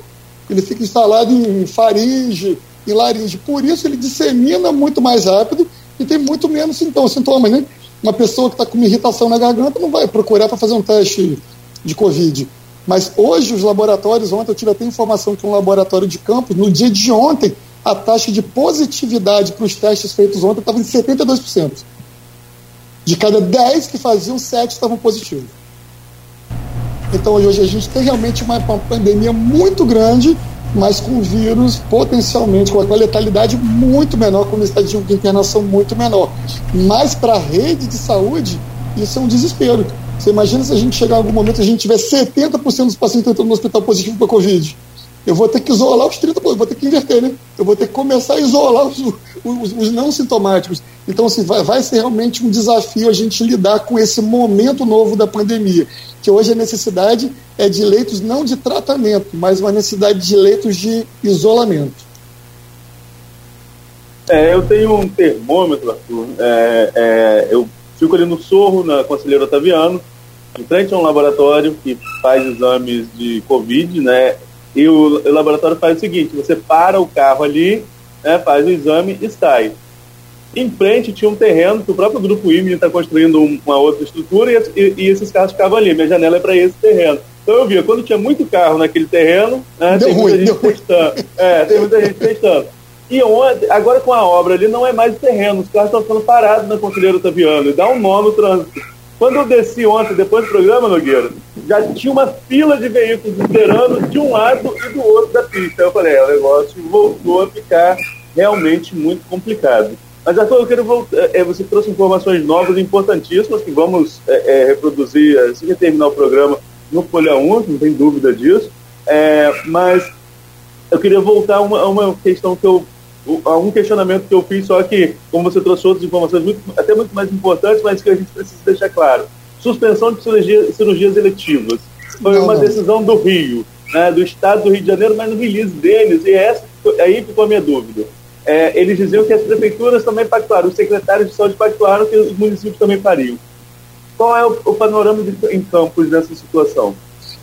Ele fica instalado em faringe, em laringe. Por isso ele dissemina muito mais rápido e tem muito menos sintomas, sintomas né? Uma pessoa que está com uma irritação na garganta não vai procurar para fazer um teste de Covid. Mas hoje os laboratórios, ontem eu tive até informação que um laboratório de campo, no dia de ontem, a taxa de positividade para os testes feitos ontem estava em 72%. De cada 10 que faziam, 7 estavam positivos. Então hoje a gente tem realmente uma pandemia muito grande, mas com vírus potencialmente, com uma letalidade muito menor, com necessidade de internação muito menor. Mas para a rede de saúde, isso é um desespero. Você imagina se a gente chegar em algum momento a gente tiver 70% dos pacientes entrando no hospital positivo para Covid. Eu vou ter que isolar os 30%, eu vou ter que inverter, né? Eu vou ter que começar a isolar os, os, os não sintomáticos. Então, assim, vai, vai ser realmente um desafio a gente lidar com esse momento novo da pandemia, que hoje a necessidade é de leitos não de tratamento, mas uma necessidade de leitos de isolamento. É, eu tenho um termômetro, Arthur. É, é, eu Fico ali no Sorro, na Conselheiro Otaviano, em frente a um laboratório que faz exames de Covid, né? E o, o laboratório faz o seguinte: você para o carro ali, né, faz o exame e sai. Em frente tinha um terreno que o próprio grupo IME está construindo uma outra estrutura e, e, e, esses carros ficavam ali. Minha janela é para esse terreno. Então eu via, quando tinha muito carro naquele terreno, né, tem muita gente testando. É, tem muita gente testando. E ontem, agora com a obra ali, não é mais terreno, os carros estão ficando parados na Conselheiro Otaviano, e dá um nó no trânsito. Quando eu desci ontem, depois do programa, Nogueira, já tinha uma fila de veículos esperando de um lado e do outro da pista. Eu falei, é, o negócio voltou a ficar realmente muito complicado. Mas, Arthur, eu quero voltar. É, é, você trouxe informações novas importantíssimas que vamos é, é, reproduzir assim que terminar o programa no Folha 1, não tem dúvida disso. É, mas eu queria voltar a uma, a uma questão que eu a um questionamento que eu fiz, só que, como você trouxe outras informações muito, até muito mais importantes, mas que a gente precisa deixar claro. Suspensão de cirurgia, cirurgias eletivas. Foi uma decisão do Rio, né, do Estado do Rio de Janeiro, mas no release deles, e essa, aí ficou a minha dúvida. É, eles diziam que as prefeituras também pactuaram, os secretários de saúde pactuaram que os municípios também fariam. Qual é o, o panorama de, em campos dessa situação?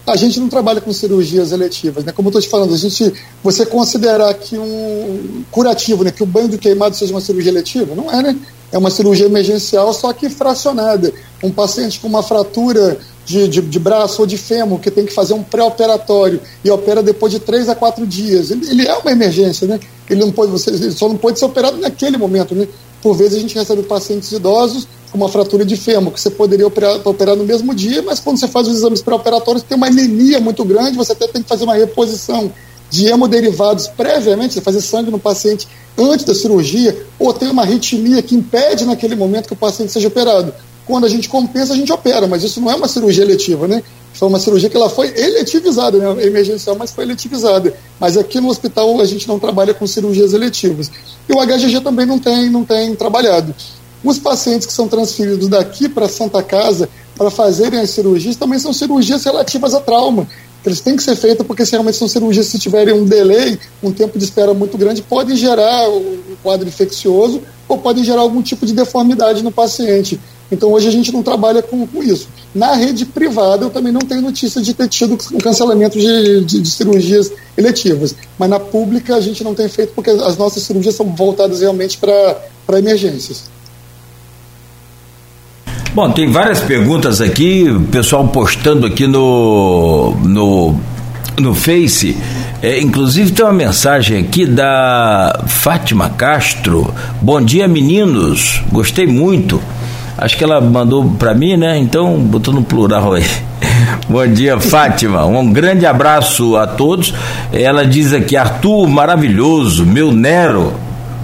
a gente não trabalha com cirurgias eletivas, né? Como eu estou te falando, a gente, você considerar que um curativo, né, que o banho de queimado seja uma cirurgia eletiva, não é, né? É uma cirurgia emergencial, só que fracionada. Um paciente com uma fratura de, de, de braço ou de fêmur, que tem que fazer um pré-operatório e opera depois de três a quatro dias, ele, ele, é uma emergência, né? Ele, não pode, você, ele só não pode ser operado naquele momento, né? Por vezes a gente recebe pacientes idosos com uma fratura de fêmur, que você poderia operar, operar no mesmo dia, mas quando você faz os exames pré-operatórios, tem uma anemia muito grande, você até tem que fazer uma reposição de hemoderivados previamente, você fazer sangue no paciente antes da cirurgia, ou tem uma arritmia que impede naquele momento que o paciente seja operado. Quando a gente compensa, a gente opera, mas isso não é uma cirurgia eletiva, né? Foi uma cirurgia que ela foi eletivizada, né? emergencial, mas foi eletivizada. Mas aqui no hospital a gente não trabalha com cirurgias eletivas. E o HGG também não tem, não tem trabalhado. Os pacientes que são transferidos daqui para Santa Casa para fazerem as cirurgias também são cirurgias relativas a trauma. Eles têm que ser feitos porque se realmente são cirurgias, se tiverem um delay, um tempo de espera muito grande, podem gerar um quadro infeccioso ou podem gerar algum tipo de deformidade no paciente. Então hoje a gente não trabalha com, com isso. Na rede privada eu também não tenho notícia de ter tido um cancelamento de, de, de, cirurgias eletivas. Mas na pública a gente não tem feito porque as nossas cirurgias são voltadas realmente para emergências. Bom, tem várias perguntas aqui, o pessoal postando aqui no, no, no Face. É, inclusive tem uma mensagem aqui da Fátima Castro. Bom dia, meninos. Gostei muito. Acho que ela mandou para mim, né? Então, botou no plural aí. Bom dia, Fátima. Um grande abraço a todos. Ela diz aqui: Arthur, maravilhoso, meu Nero.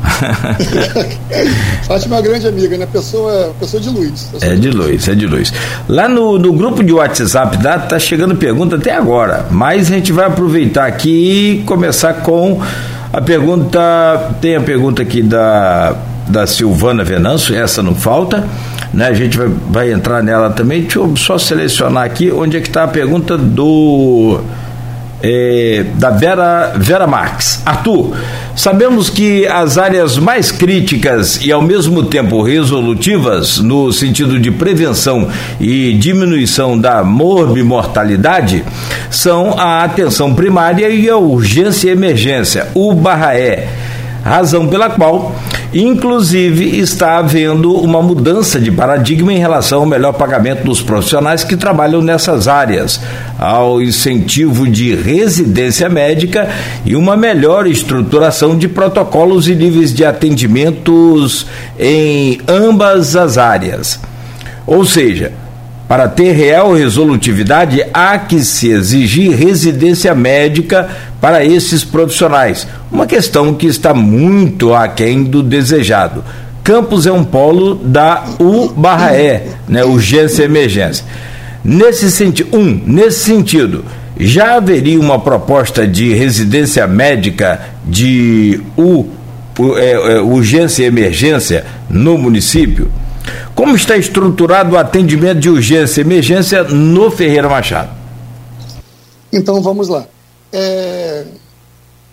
Fátima é uma grande amiga, né? Pessoa, pessoa de luz. Pessoa é de luz, é de luz. Lá no, no grupo de WhatsApp tá, tá chegando pergunta até agora, mas a gente vai aproveitar aqui e começar com a pergunta. Tem a pergunta aqui da, da Silvana Venâncio, essa não falta. Né, a gente vai, vai entrar nela também. Deixa eu só selecionar aqui onde é que está a pergunta do é, da Vera, Vera Marques. Arthur, sabemos que as áreas mais críticas e ao mesmo tempo resolutivas no sentido de prevenção e diminuição da morbimortalidade são a atenção primária e a urgência e emergência, o barra E razão pela qual, inclusive, está havendo uma mudança de paradigma em relação ao melhor pagamento dos profissionais que trabalham nessas áreas, ao incentivo de residência médica e uma melhor estruturação de protocolos e níveis de atendimentos em ambas as áreas. Ou seja, para ter real resolutividade, há que se exigir residência médica para esses profissionais, uma questão que está muito aquém do desejado. Campos é um polo da U/E, né, urgência e emergência. Nesse sentido, um, nesse sentido, já haveria uma proposta de residência médica de U, é, é, urgência e emergência no município? Como está estruturado o atendimento de urgência e emergência no Ferreira Machado? Então vamos lá. É,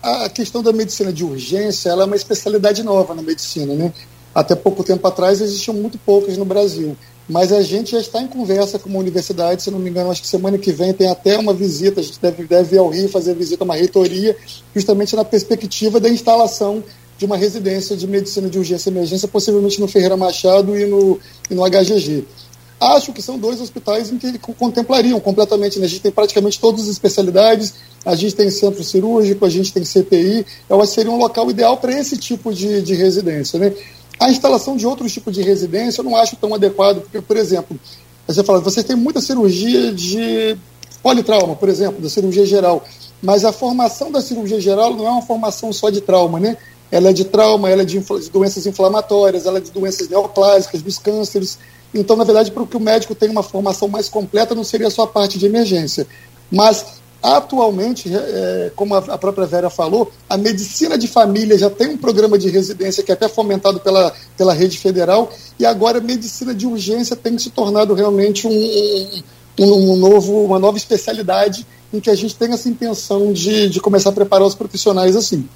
a questão da medicina de urgência é uma especialidade nova na medicina. Né? Até pouco tempo atrás existiam muito poucas no Brasil. Mas a gente já está em conversa com uma universidade, se não me engano, acho que semana que vem tem até uma visita, a gente deve, deve ir ao Rio fazer visita a uma reitoria, justamente na perspectiva da instalação de uma residência de medicina de urgência e emergência, possivelmente no Ferreira Machado e no, e no HGG. Acho que são dois hospitais em que contemplariam completamente. Né? A gente tem praticamente todas as especialidades, a gente tem centro cirúrgico, a gente tem CTI. Eu acho que seria um local ideal para esse tipo de, de residência. Né? A instalação de outros tipos de residência eu não acho tão adequado, porque, por exemplo, Você fala, você tem muita cirurgia de politrauma, por exemplo, da cirurgia geral, mas a formação da cirurgia geral não é uma formação só de trauma, né? Ela é de trauma, ela é de, de doenças inflamatórias, ela é de doenças neoplásicas, dos cânceres. Então, na verdade, para que o médico tenha uma formação mais completa, não seria só a parte de emergência. Mas Atualmente, é, como a própria Vera falou, a medicina de família já tem um programa de residência que é até fomentado pela, pela rede federal, e agora a medicina de urgência tem se tornado realmente um, um, um novo, uma nova especialidade em que a gente tem essa intenção de, de começar a preparar os profissionais assim.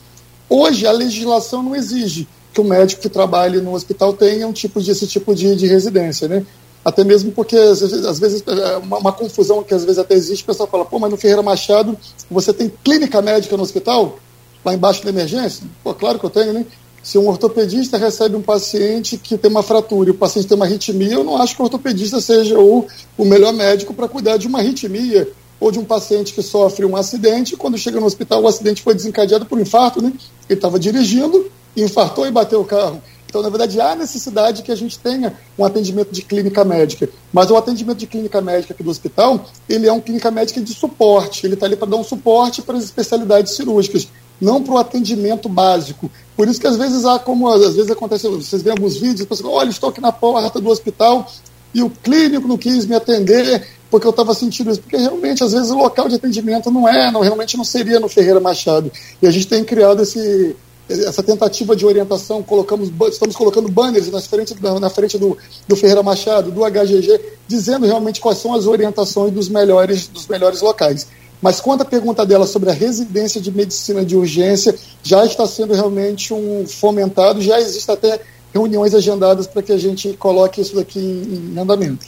Hoje, a legislação não exige que o médico que trabalhe no hospital tenha um tipo de, esse tipo de, de residência, né? até mesmo porque às vezes, vezes é uma, uma, confusão que às vezes até existe, o pessoal fala, pô, mas no Ferreira Machado você tem clínica médica no hospital? Lá embaixo da emergência? Pô, claro que eu tenho, né? Se um ortopedista recebe um paciente que tem uma fratura e o paciente tem uma arritmia, eu não acho que o ortopedista seja o, o melhor médico para cuidar de uma arritmia ou de um paciente que sofre um acidente, quando chega no hospital o acidente foi desencadeado por um infarto, né? Ele estava dirigindo, infartou e bateu o carro. Então, na verdade, há necessidade que a gente tenha um atendimento de clínica médica. Mas o atendimento de clínica médica aqui do hospital, ele é um clínica médica de suporte. Ele está ali para dar um suporte para as especialidades cirúrgicas, não para o atendimento básico. Por isso que às vezes há, como às vezes acontece, vocês veem alguns vídeos, pessoas olha, estou aqui na porta do hospital e o clínico não quis me atender porque eu estava sentindo isso. Porque realmente, às vezes, o local de atendimento não é, não, realmente não seria no Ferreira Machado. E a gente tem criado esse, essa tentativa de orientação, colocamos, estamos colocando banners na frente, na frente do, do Ferreira Machado, do HGG, dizendo realmente quais são as orientações dos melhores, dos melhores locais. Mas quanto à pergunta dela sobre a residência de medicina de urgência, já está sendo realmente um fomentado, já existe até reuniões agendadas para que a gente coloque isso daqui em, em andamento.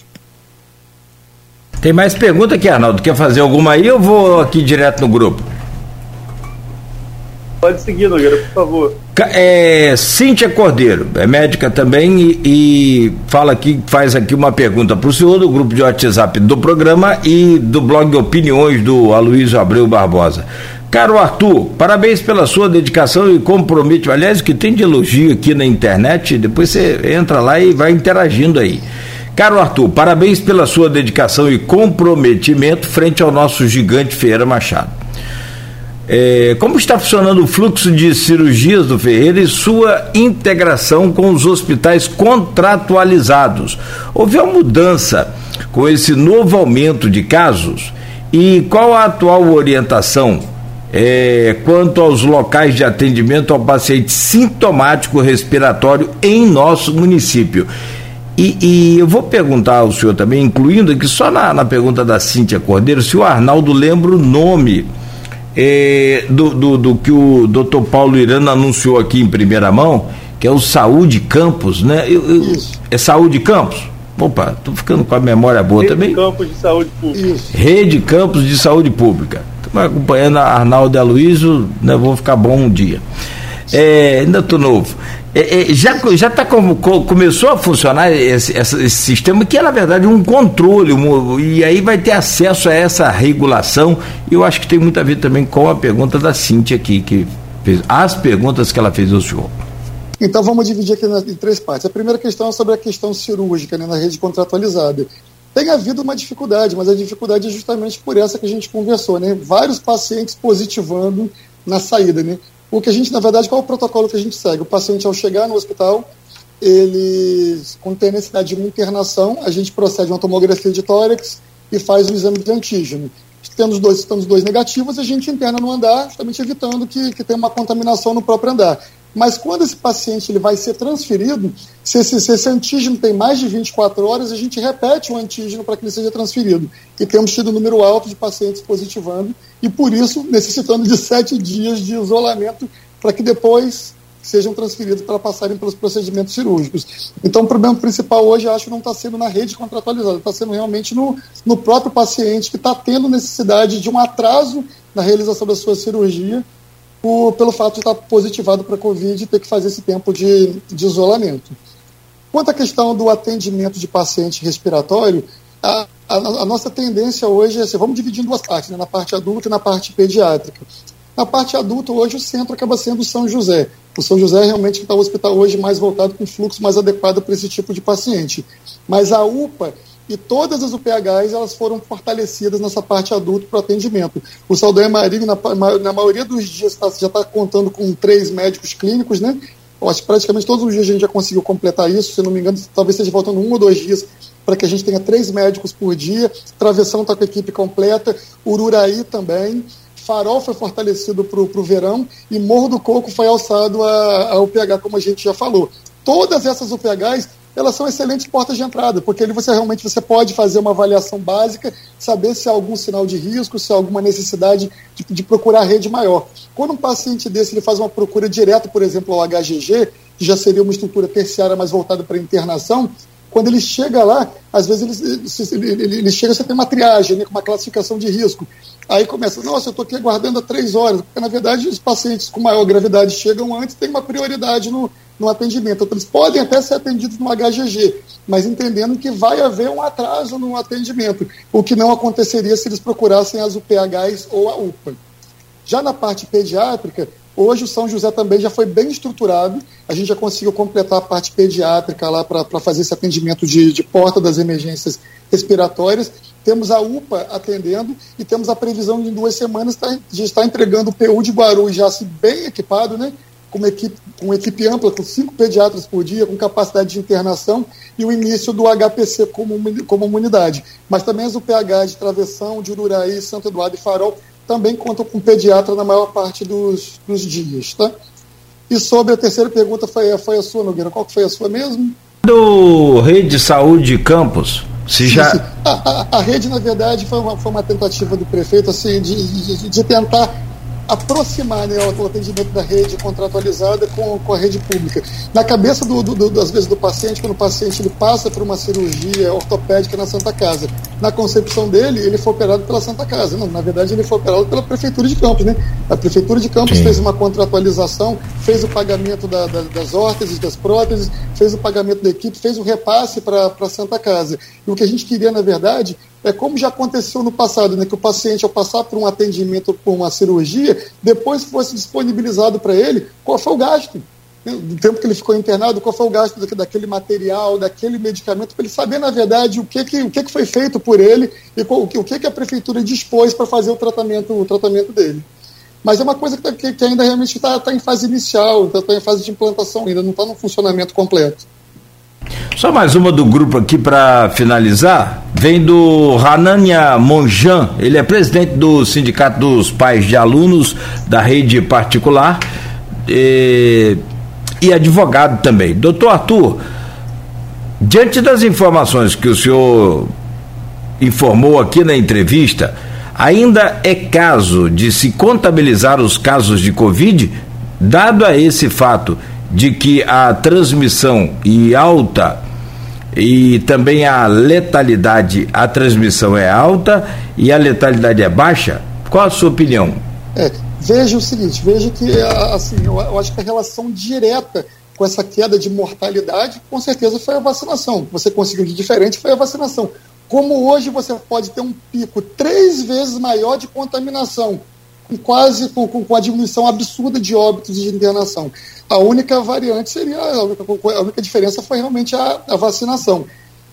Tem mais pergunta aqui, Arnaldo? Quer fazer alguma aí ou vou aqui direto no grupo? Pode seguir, Nogueira, por favor. É, Cíntia Cordeiro, é médica também e, e fala aqui, faz aqui uma pergunta para o senhor do grupo de WhatsApp do programa e do blog Opiniões do Aloysio Abreu Barbosa. Caro Arthur, parabéns pela sua dedicação e comprometimento. Aliás, que tem de elogio aqui na internet, depois você entra lá e vai interagindo aí. Caro Arthur, parabéns pela sua dedicação e comprometimento frente ao nosso gigante Feira Machado. É, como está funcionando o fluxo de cirurgias do Ferreira e sua integração com os hospitais contratualizados? Houve uma mudança com esse novo aumento de casos? E qual a atual orientação é, quanto aos locais de atendimento ao paciente sintomático respiratório em nosso município? E, e, eu vou perguntar ao senhor também, incluindo aqui só na, na pergunta da Cíntia Cordeiro, se o Arnaldo lembra o nome é, do, do, do, que o doutor Paulo Irano anunciou aqui em primeira mão, que é o Saúde Campos, né? Eu, eu, é Saúde Campos? Opa, tô ficando com a memória boa Rede também. Rede Campos de Saúde Pública. Rede Campos de Saúde Pública. Acompanhando a Arnaldo e a né? Vou ficar bom um dia. É, ainda estou novo. É, é, já já tá com, com, começou a funcionar esse, esse, sistema que é na verdade um controle um, e aí vai ter acesso a essa regulação eu acho que tem muito a ver também com a pergunta da Cintia aqui que fez as perguntas que ela fez ao senhor. Então vamos dividir aqui em três partes. A primeira questão é sobre a questão cirúrgica né, na rede contratualizada. Tem havido uma dificuldade, mas a dificuldade é justamente por essa que a gente conversou, né? Vários pacientes positivando na saída, né? O que a gente, na verdade, qual é o protocolo que a gente segue? O paciente, ao chegar no hospital, ele, quando tem necessidade de uma internação, a gente procede uma tomografia de tórax e faz o exame de antígeno. Temos dois, estamos dois negativos, a gente interna no andar, justamente evitando que, que tenha uma contaminação no próprio andar. Mas quando esse paciente ele vai ser transferido, se esse, se esse antígeno tem mais de 24 horas, a gente repete o antígeno para que ele seja transferido. E temos tido um número alto de pacientes positivando, e por isso necessitando de sete dias de isolamento para que depois sejam transferidos para passarem pelos procedimentos cirúrgicos. Então, o problema principal hoje, acho, não está sendo na rede contratualizada, está sendo realmente no, no próprio paciente que está tendo necessidade de um atraso na realização da sua cirurgia por, pelo fato de estar positivado para a Covid e ter que fazer esse tempo de, de isolamento. Quanto à questão do atendimento de paciente respiratório, a, a, a nossa tendência hoje é assim, vamos dividir em duas partes, né, na parte adulta e na parte pediátrica. Na parte adulta, hoje o centro acaba sendo o São José. O São José realmente está o hospital hoje mais voltado com fluxo mais adequado para esse tipo de paciente. Mas a UPA e todas as UPHs elas foram fortalecidas nessa parte adulto para atendimento. O Saldanha Marinho, na, na maioria dos dias, tá, já está contando com três médicos clínicos, né? Eu acho que praticamente todos os dias a gente já conseguiu completar isso, se não me engano, talvez esteja faltando um ou dois dias para que a gente tenha três médicos por dia. Travessão está com a equipe completa, Ururaí também. Farol foi fortalecido para o verão e Morro do Coco foi alçado a, a UPH, como a gente já falou. Todas essas UPHs elas são excelentes portas de entrada, porque ali você realmente você pode fazer uma avaliação básica, saber se há algum sinal de risco, se há alguma necessidade de, de procurar rede maior. Quando um paciente desse ele faz uma procura direta, por exemplo, ao HGG, que já seria uma estrutura terciária mais voltada para internação, quando ele chega lá, às vezes ele, ele, ele, ele chega, você tem uma triagem, né, com uma classificação de risco. Aí começa, nossa, eu estou aqui aguardando há três horas, porque na verdade os pacientes com maior gravidade chegam antes, tem uma prioridade no, no atendimento. Então, eles podem até ser atendidos no HGG, mas entendendo que vai haver um atraso no atendimento, o que não aconteceria se eles procurassem as UPHs ou a UPA. Já na parte pediátrica, hoje o São José também já foi bem estruturado, a gente já conseguiu completar a parte pediátrica lá para fazer esse atendimento de, de porta das emergências respiratórias. Temos a UPA atendendo e temos a previsão de em duas semanas de estar entregando o PU de Guarulhos já assim, bem equipado, né? Com uma equipe, com uma equipe ampla, com cinco pediatras por dia, com capacidade de internação e o início do HPC como, como unidade. Mas também as UPH de Travessão, de Ururaí, Santo Eduardo e Farol também contam com pediatra na maior parte dos, dos dias. Tá? E sobre a terceira pergunta, foi, foi a sua, Nogueira. Qual que foi a sua mesmo? Do Rede de Saúde Campos. Se já... A, a, a, rede, na verdade, foi uma, foi uma tentativa do prefeito assim, de, de, de tentar aproximar né, o atendimento da rede contratualizada com, com a rede pública. Na cabeça, do, do, do, às vezes, do paciente, quando o paciente ele passa por uma cirurgia ortopédica na Santa Casa, na concepção dele, ele foi operado pela Santa Casa. Não, na verdade, ele foi operado pela Prefeitura de Campos. Né? A Prefeitura de Campos Sim. fez uma contratualização, fez o pagamento da, da, das órteses, das próteses, fez o pagamento da equipe, fez o repasse para a Santa Casa. E o que a gente queria, na verdade, é como já aconteceu no passado, né, que o paciente, ao passar por um atendimento, por uma cirurgia, depois fosse disponibilizado para ele qual foi o gasto. Né, do tempo que ele ficou internado, qual foi o gasto daquele material, daquele medicamento, para ele saber, na verdade, o que, que, o que, que foi feito por ele e qual, o que, que a prefeitura dispôs para fazer o tratamento, o tratamento dele. Mas é uma coisa que, tá, que, que ainda realmente está tá em fase inicial, está tá em fase de implantação, ainda não está no funcionamento completo. Só mais uma do grupo aqui para finalizar. Vem do Ranania Monjan, ele é presidente do Sindicato dos Pais de Alunos da rede particular e, e advogado também. Doutor Arthur, diante das informações que o senhor informou aqui na entrevista, ainda é caso de se contabilizar os casos de Covid, dado a esse fato de que a transmissão e alta e também a letalidade, a transmissão é alta e a letalidade é baixa? Qual a sua opinião? É, veja o seguinte, veja que assim, eu, eu acho que a relação direta com essa queda de mortalidade, com certeza foi a vacinação. Você conseguiu de diferente foi a vacinação. Como hoje você pode ter um pico três vezes maior de contaminação com quase com, com, a diminuição absurda de óbitos de internação. A única variante seria, a única, a única diferença foi realmente a, a vacinação.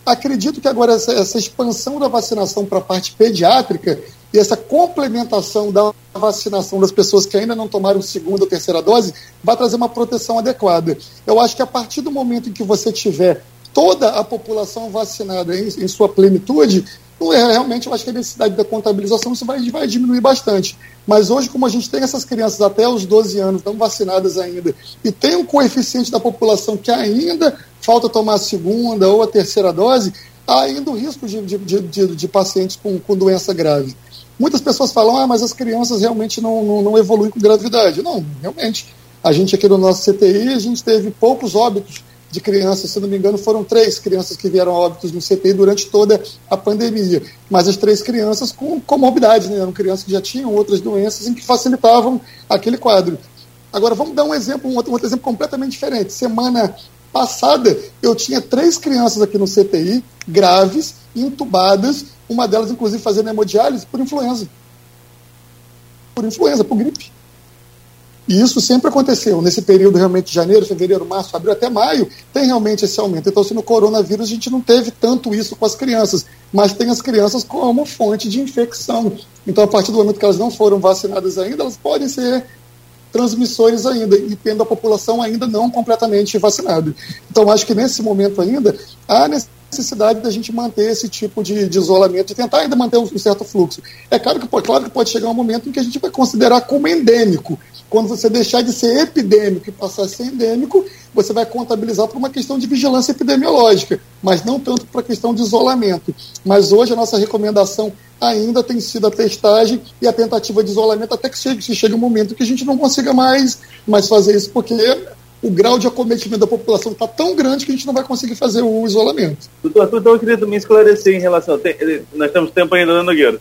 Acredito que agora essa, essa expansão da vacinação para a parte pediátrica e essa complementação da vacinação das pessoas que ainda não tomaram segunda ou terceira dose vai trazer uma proteção adequada. Eu acho que a partir do momento em que você tiver toda a população vacinada em, em sua plenitude, é, realmente eu acho que a necessidade da contabilização isso vai, vai diminuir bastante. Mas hoje, como a gente tem essas crianças até os 12 anos, não vacinadas ainda, e tem um coeficiente da população que ainda falta tomar a segunda ou a terceira dose, há ainda o risco de, de, de, de pacientes com, com doença grave. Muitas pessoas falam, ah, mas as crianças realmente não, não, não evoluem com gravidade. Não, realmente. A gente aqui no nosso CTI, a gente teve poucos óbitos de crianças, se não me engano, foram três crianças que vieram a óbitos no CTI durante toda a pandemia. Mas as três crianças com comorbidades, né? eram crianças que já tinham outras doenças em que facilitavam aquele quadro. Agora, vamos dar um exemplo, um outro, um outro exemplo completamente diferente. Semana passada, eu tinha três crianças aqui no CTI, graves, intubadas, uma delas, inclusive, fazendo hemodiálise por influenza. Por influenza, por gripe. E isso sempre aconteceu. Nesse período realmente de janeiro, fevereiro, março, abril até maio, tem realmente esse aumento. Então, se no coronavírus a gente não teve tanto isso com as crianças, mas tem as crianças como fonte de infecção. Então, a partir do momento que elas não foram vacinadas ainda, elas podem ser transmissores ainda, e tendo a população ainda não completamente vacinada. Então, acho que nesse momento ainda, há necessidade da gente manter esse tipo de, de isolamento, de tentar ainda manter um, um, certo fluxo. É claro que, pode, claro que pode chegar um momento em que a gente vai considerar como endêmico. Quando você deixar de ser epidêmico e passar a ser endêmico, você vai contabilizar por uma questão de vigilância epidemiológica, mas não tanto para a questão de isolamento. Mas hoje a nossa recomendação ainda tem sido a testagem e a tentativa de isolamento até que chegue, chegue um momento que a gente não consiga mais, mais fazer isso, porque o grau de acometimento da população está tão grande que a gente não vai conseguir fazer o isolamento. Doutor, então eu queria também esclarecer em relação. Tem, nós temos tempo ainda, né, Nogueira?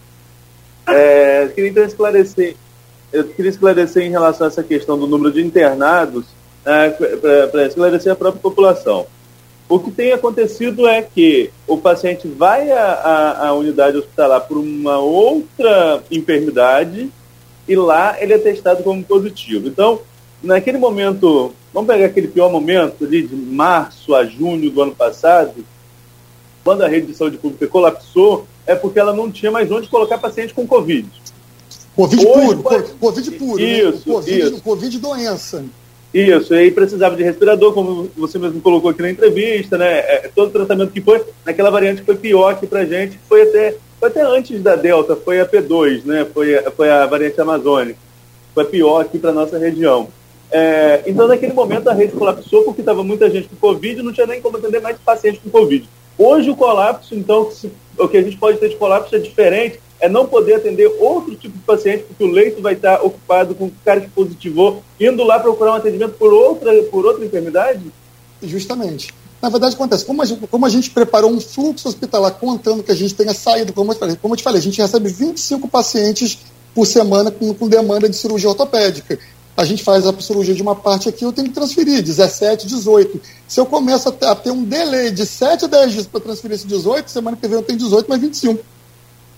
É, eu queria então esclarecer. Eu queria esclarecer em relação a essa questão do número de internados, né, para esclarecer a própria população. O que tem acontecido é que o paciente vai à, à unidade hospitalar por uma outra enfermidade e lá ele é testado como positivo. Então, naquele momento Vamos pegar aquele pior momento ali de março a junho do ano passado, quando a rede de saúde pública colapsou, é porque ela não tinha mais onde colocar paciente com Covid. Covid Hoje, puro, pode... Covid puro. Né? Isso, né? COVID, isso. Covid doença. Isso, e aí precisava de respirador, como você mesmo colocou aqui na entrevista, né? É, todo o tratamento que foi, naquela variante que foi pior aqui pra gente, foi até, foi até antes da Delta, foi a P2, né? Foi, foi a variante amazônica. Foi pior aqui para nossa região. É, então, naquele momento, a rede colapsou porque estava muita gente com Covid e não tinha nem como atender mais pacientes com Covid. Hoje, o colapso, então, se, o que a gente pode ter de colapso é diferente, é não poder atender outro tipo de paciente, porque o leito vai estar ocupado com o cara que positivou, indo lá procurar um atendimento por outra, por outra enfermidade? Justamente. Na verdade, acontece, como a, gente, como a gente preparou um fluxo hospitalar contando que a gente tenha saído, como eu, falei, como eu te falei, a gente recebe 25 pacientes por semana com, com demanda de cirurgia ortopédica a gente faz a cirurgia de uma parte aqui, eu tenho que transferir 17, 18. Se eu começo a ter um delay de 7 a 10 dias para transferir esse 18, semana que vem eu tenho 18 mais 21.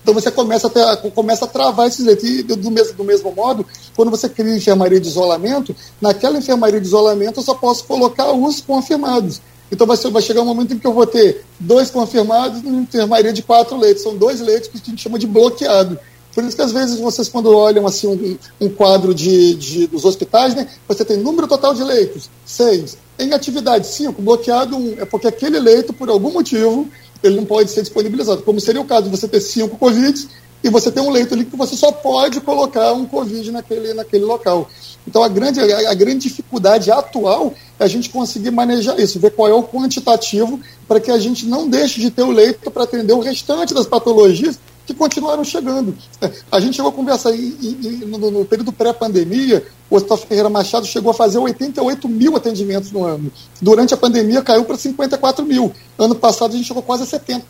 Então você começa a, ter, começa a travar esses leitos. E do mesmo, do mesmo modo, quando você cria enfermaria de isolamento, naquela enfermaria de isolamento eu só posso colocar os confirmados. Então vai, ser, vai chegar um momento em que eu vou ter dois confirmados numa enfermaria de quatro leitos. São dois leitos que a gente chama de bloqueado. Por isso que às vezes vocês, quando olham assim um, um quadro de, de, dos hospitais, né, você tem número total de leitos, seis. Em atividade, cinco. Bloqueado, um. É porque aquele leito, por algum motivo, ele não pode ser disponibilizado. Como seria o caso de você ter cinco Covid e você tem um leito ali que você só pode colocar um Covid naquele, naquele local. Então, a grande, a grande dificuldade atual é a gente conseguir manejar isso, ver qual é o quantitativo para que a gente não deixe de ter o leito para atender o restante das patologias que continuaram chegando. A gente chegou a conversar no, no, período pré-pandemia, o Hospital Ferreira Machado chegou a fazer 88 mil atendimentos no ano. Durante a pandemia caiu para 54 mil. Ano passado a gente chegou quase a 70.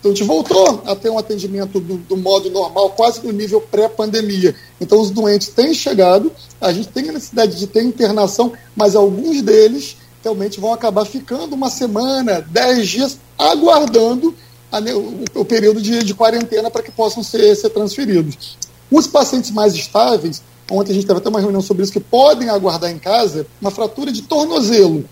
Então a gente voltou a ter um atendimento do, do modo normal, quase no nível pré-pandemia. Então os doentes têm chegado, a gente tem a necessidade de ter internação, mas alguns deles realmente vão acabar ficando uma semana, dez dias, aguardando a, o, o, período de, de quarentena para que possam ser, ser transferidos. Os pacientes mais estáveis, ontem a gente teve até uma reunião sobre isso, que podem aguardar em casa uma fratura de tornozelo.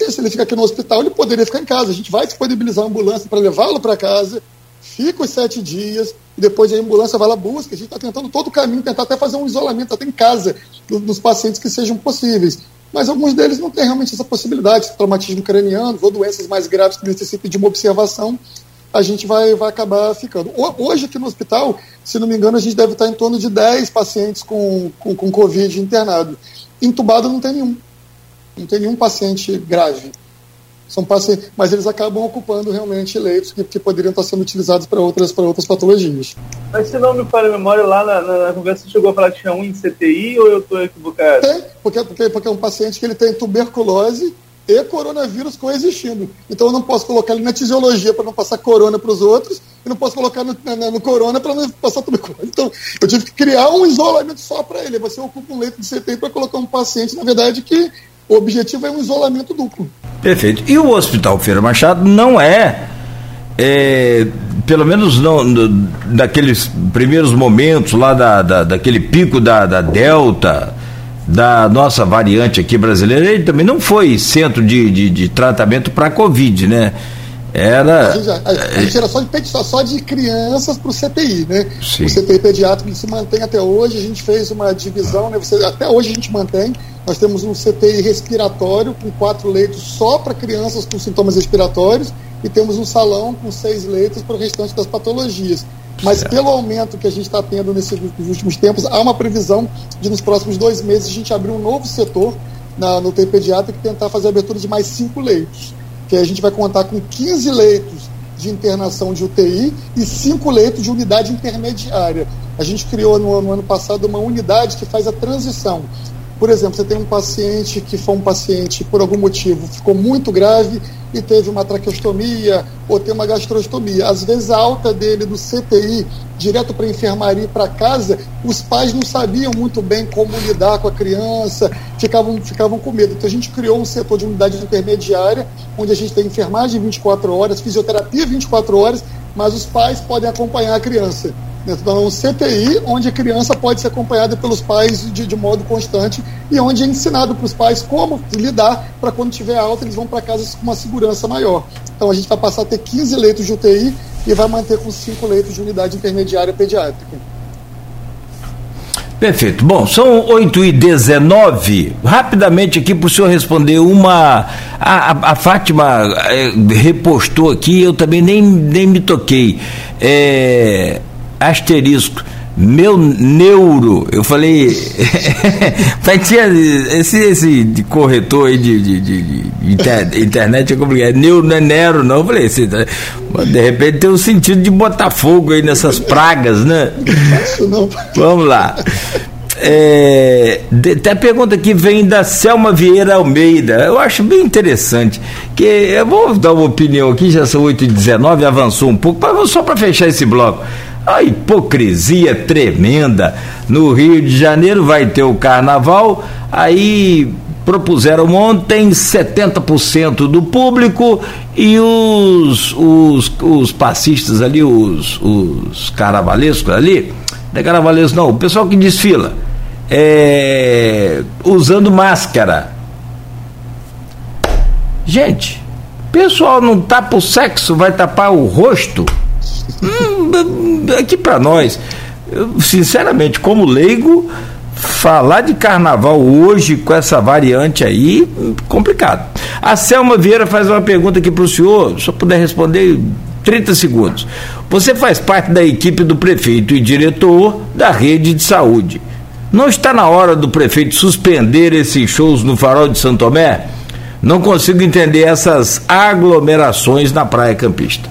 E se ele fica aqui no hospital, ele poderia ficar em casa. A gente vai disponibilizar uma ambulância para levá-lo para casa, fica os sete dias, e depois a ambulância vai lá busca. A gente está tentando todo o caminho, tentar até fazer um isolamento até em casa dos pacientes que sejam possíveis. Mas alguns deles não têm realmente essa possibilidade, traumatismo craniano ou doenças mais graves que necessitem de uma observação a gente vai, vai acabar ficando. Hoje, aqui no hospital, se não me engano, a gente deve estar em torno de 10 pacientes com, com, com Covid internado. Entubado não tem nenhum. Não tem nenhum paciente grave. São pacientes, mas eles acabam ocupando realmente leitos que, que poderiam estar sendo utilizados para outras, para outras patologias. Mas se não me falha a memória, lá na, na, na, conversa você chegou a falar que tinha um em CTI ou eu estou equivocado? Tem, porque, porque, porque é um paciente que ele tem tuberculose e coronavírus coexistindo. Então eu não posso colocar ele na tisiologia para não passar corona para os outros, e não posso colocar no, no, no corona para não passar tuberculose. Então eu tive que criar um isolamento só para ele. Você ocupa um leito de CTI para colocar um paciente, na verdade, que o objetivo é um isolamento duplo. Perfeito. E o Hospital Feira Machado não é, é pelo menos não, no, naqueles primeiros momentos lá da, da, daquele pico da, da Delta, da nossa variante aqui brasileira, ele também não foi centro de, de, de tratamento para Covid, né? Era. A gente, a, a gente era só de, só de crianças para o CTI, né? Sim. O CTI pediátrico se mantém até hoje, a gente fez uma divisão, né? Você, até hoje a gente mantém. Nós temos um CTI respiratório com quatro leitos só para crianças com sintomas respiratórios e temos um salão com seis leitos para o restante das patologias. Mas certo. pelo aumento que a gente está tendo nesses últimos tempos, há uma previsão de nos próximos dois meses a gente abrir um novo setor na, no UTI pediátrico e tentar fazer a abertura de mais cinco leitos que a gente vai contar com 15 leitos de internação de UTI e 5 leitos de unidade intermediária. A gente criou no, no ano passado uma unidade que faz a transição por exemplo, você tem um paciente que foi um paciente por algum motivo ficou muito grave e teve uma traqueostomia ou tem uma gastrostomia. Às vezes a alta dele do CTI direto para a enfermaria e para casa, os pais não sabiam muito bem como lidar com a criança, ficavam, ficavam com medo. Então a gente criou um setor de unidade intermediária, onde a gente tem enfermagem 24 horas, fisioterapia 24 horas, mas os pais podem acompanhar a criança. Então, um CTI, onde a criança pode ser acompanhada pelos pais de, de modo constante e onde é ensinado para os pais como lidar para quando tiver alta, eles vão para casa com uma segurança maior. Então, a gente vai passar a ter 15 leitos de UTI e vai manter com 5 leitos de unidade intermediária pediátrica. Perfeito. Bom, são 8 e 19 Rapidamente aqui para o senhor responder uma. A, a Fátima é, repostou aqui, eu também nem, nem me toquei. É, asterisco meu neuro, eu falei, tinha esse, esse corretor aí de, de, de, de inter, internet é complicado, neuro não é nero não, eu falei, assim, de repente tem um sentido de botar fogo aí nessas pragas, né? Vamos lá. É, até a pergunta que vem da Selma Vieira Almeida. Eu acho bem interessante. Que eu vou dar uma opinião aqui, já são 8h19, avançou um pouco, só para fechar esse bloco. A hipocrisia tremenda. No Rio de Janeiro vai ter o carnaval, aí propuseram ontem 70% do público e os, os, os passistas ali, os, os carnavalescos ali, não é carnavalesco não, o pessoal que desfila, é, usando máscara. Gente, pessoal não tapa o sexo, vai tapar o rosto? Hum, aqui para nós, eu, sinceramente, como leigo, falar de carnaval hoje com essa variante aí, complicado. A Selma Vieira faz uma pergunta aqui para o senhor, se eu puder responder 30 segundos. Você faz parte da equipe do prefeito e diretor da rede de saúde. Não está na hora do prefeito suspender esses shows no farol de Santo Tomé? Não consigo entender essas aglomerações na praia campista.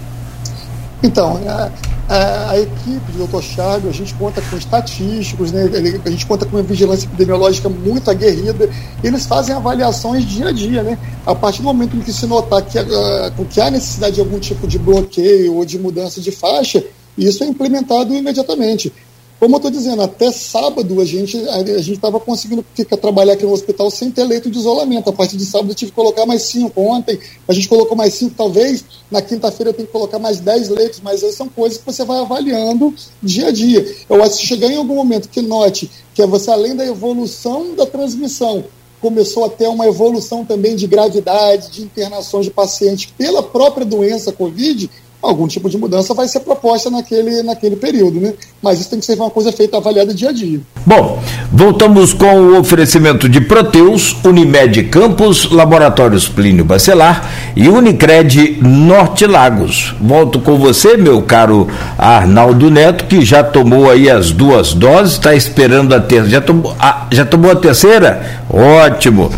Então, a, a, a equipe do Dr. Chagas, a gente conta com estatísticos, né, a gente conta com uma vigilância epidemiológica muito aguerrida, eles fazem avaliações dia a dia. Né? A partir do momento em que se notar que, uh, que há necessidade de algum tipo de bloqueio ou de mudança de faixa, isso é implementado imediatamente. Como eu estou dizendo, até sábado a gente a, gente estava conseguindo ficar, trabalhar aqui no hospital sem ter leito de isolamento. A partir de sábado eu tive que colocar mais cinco. Ontem a gente colocou mais cinco, talvez na quinta-feira eu tenho que colocar mais dez leitos, mas aí são coisas que você vai avaliando dia a dia. Eu acho que chegar em algum momento que note que é você, além da evolução da transmissão, começou a ter uma evolução também de gravidade, de internações de pacientes pela própria doença Covid, algum tipo de mudança vai ser proposta naquele, naquele período, né? Mas isso tem que ser uma coisa feita, avaliada dia a dia. Bom, voltamos com o oferecimento de Proteus, Unimed Campos, Laboratórios Plínio Bacelar e Unicred Norte Lagos. Volto com você, meu caro Arnaldo Neto, que já tomou aí as duas doses, está esperando a terceira. Já tomou, a, já tomou a terceira? Ótimo.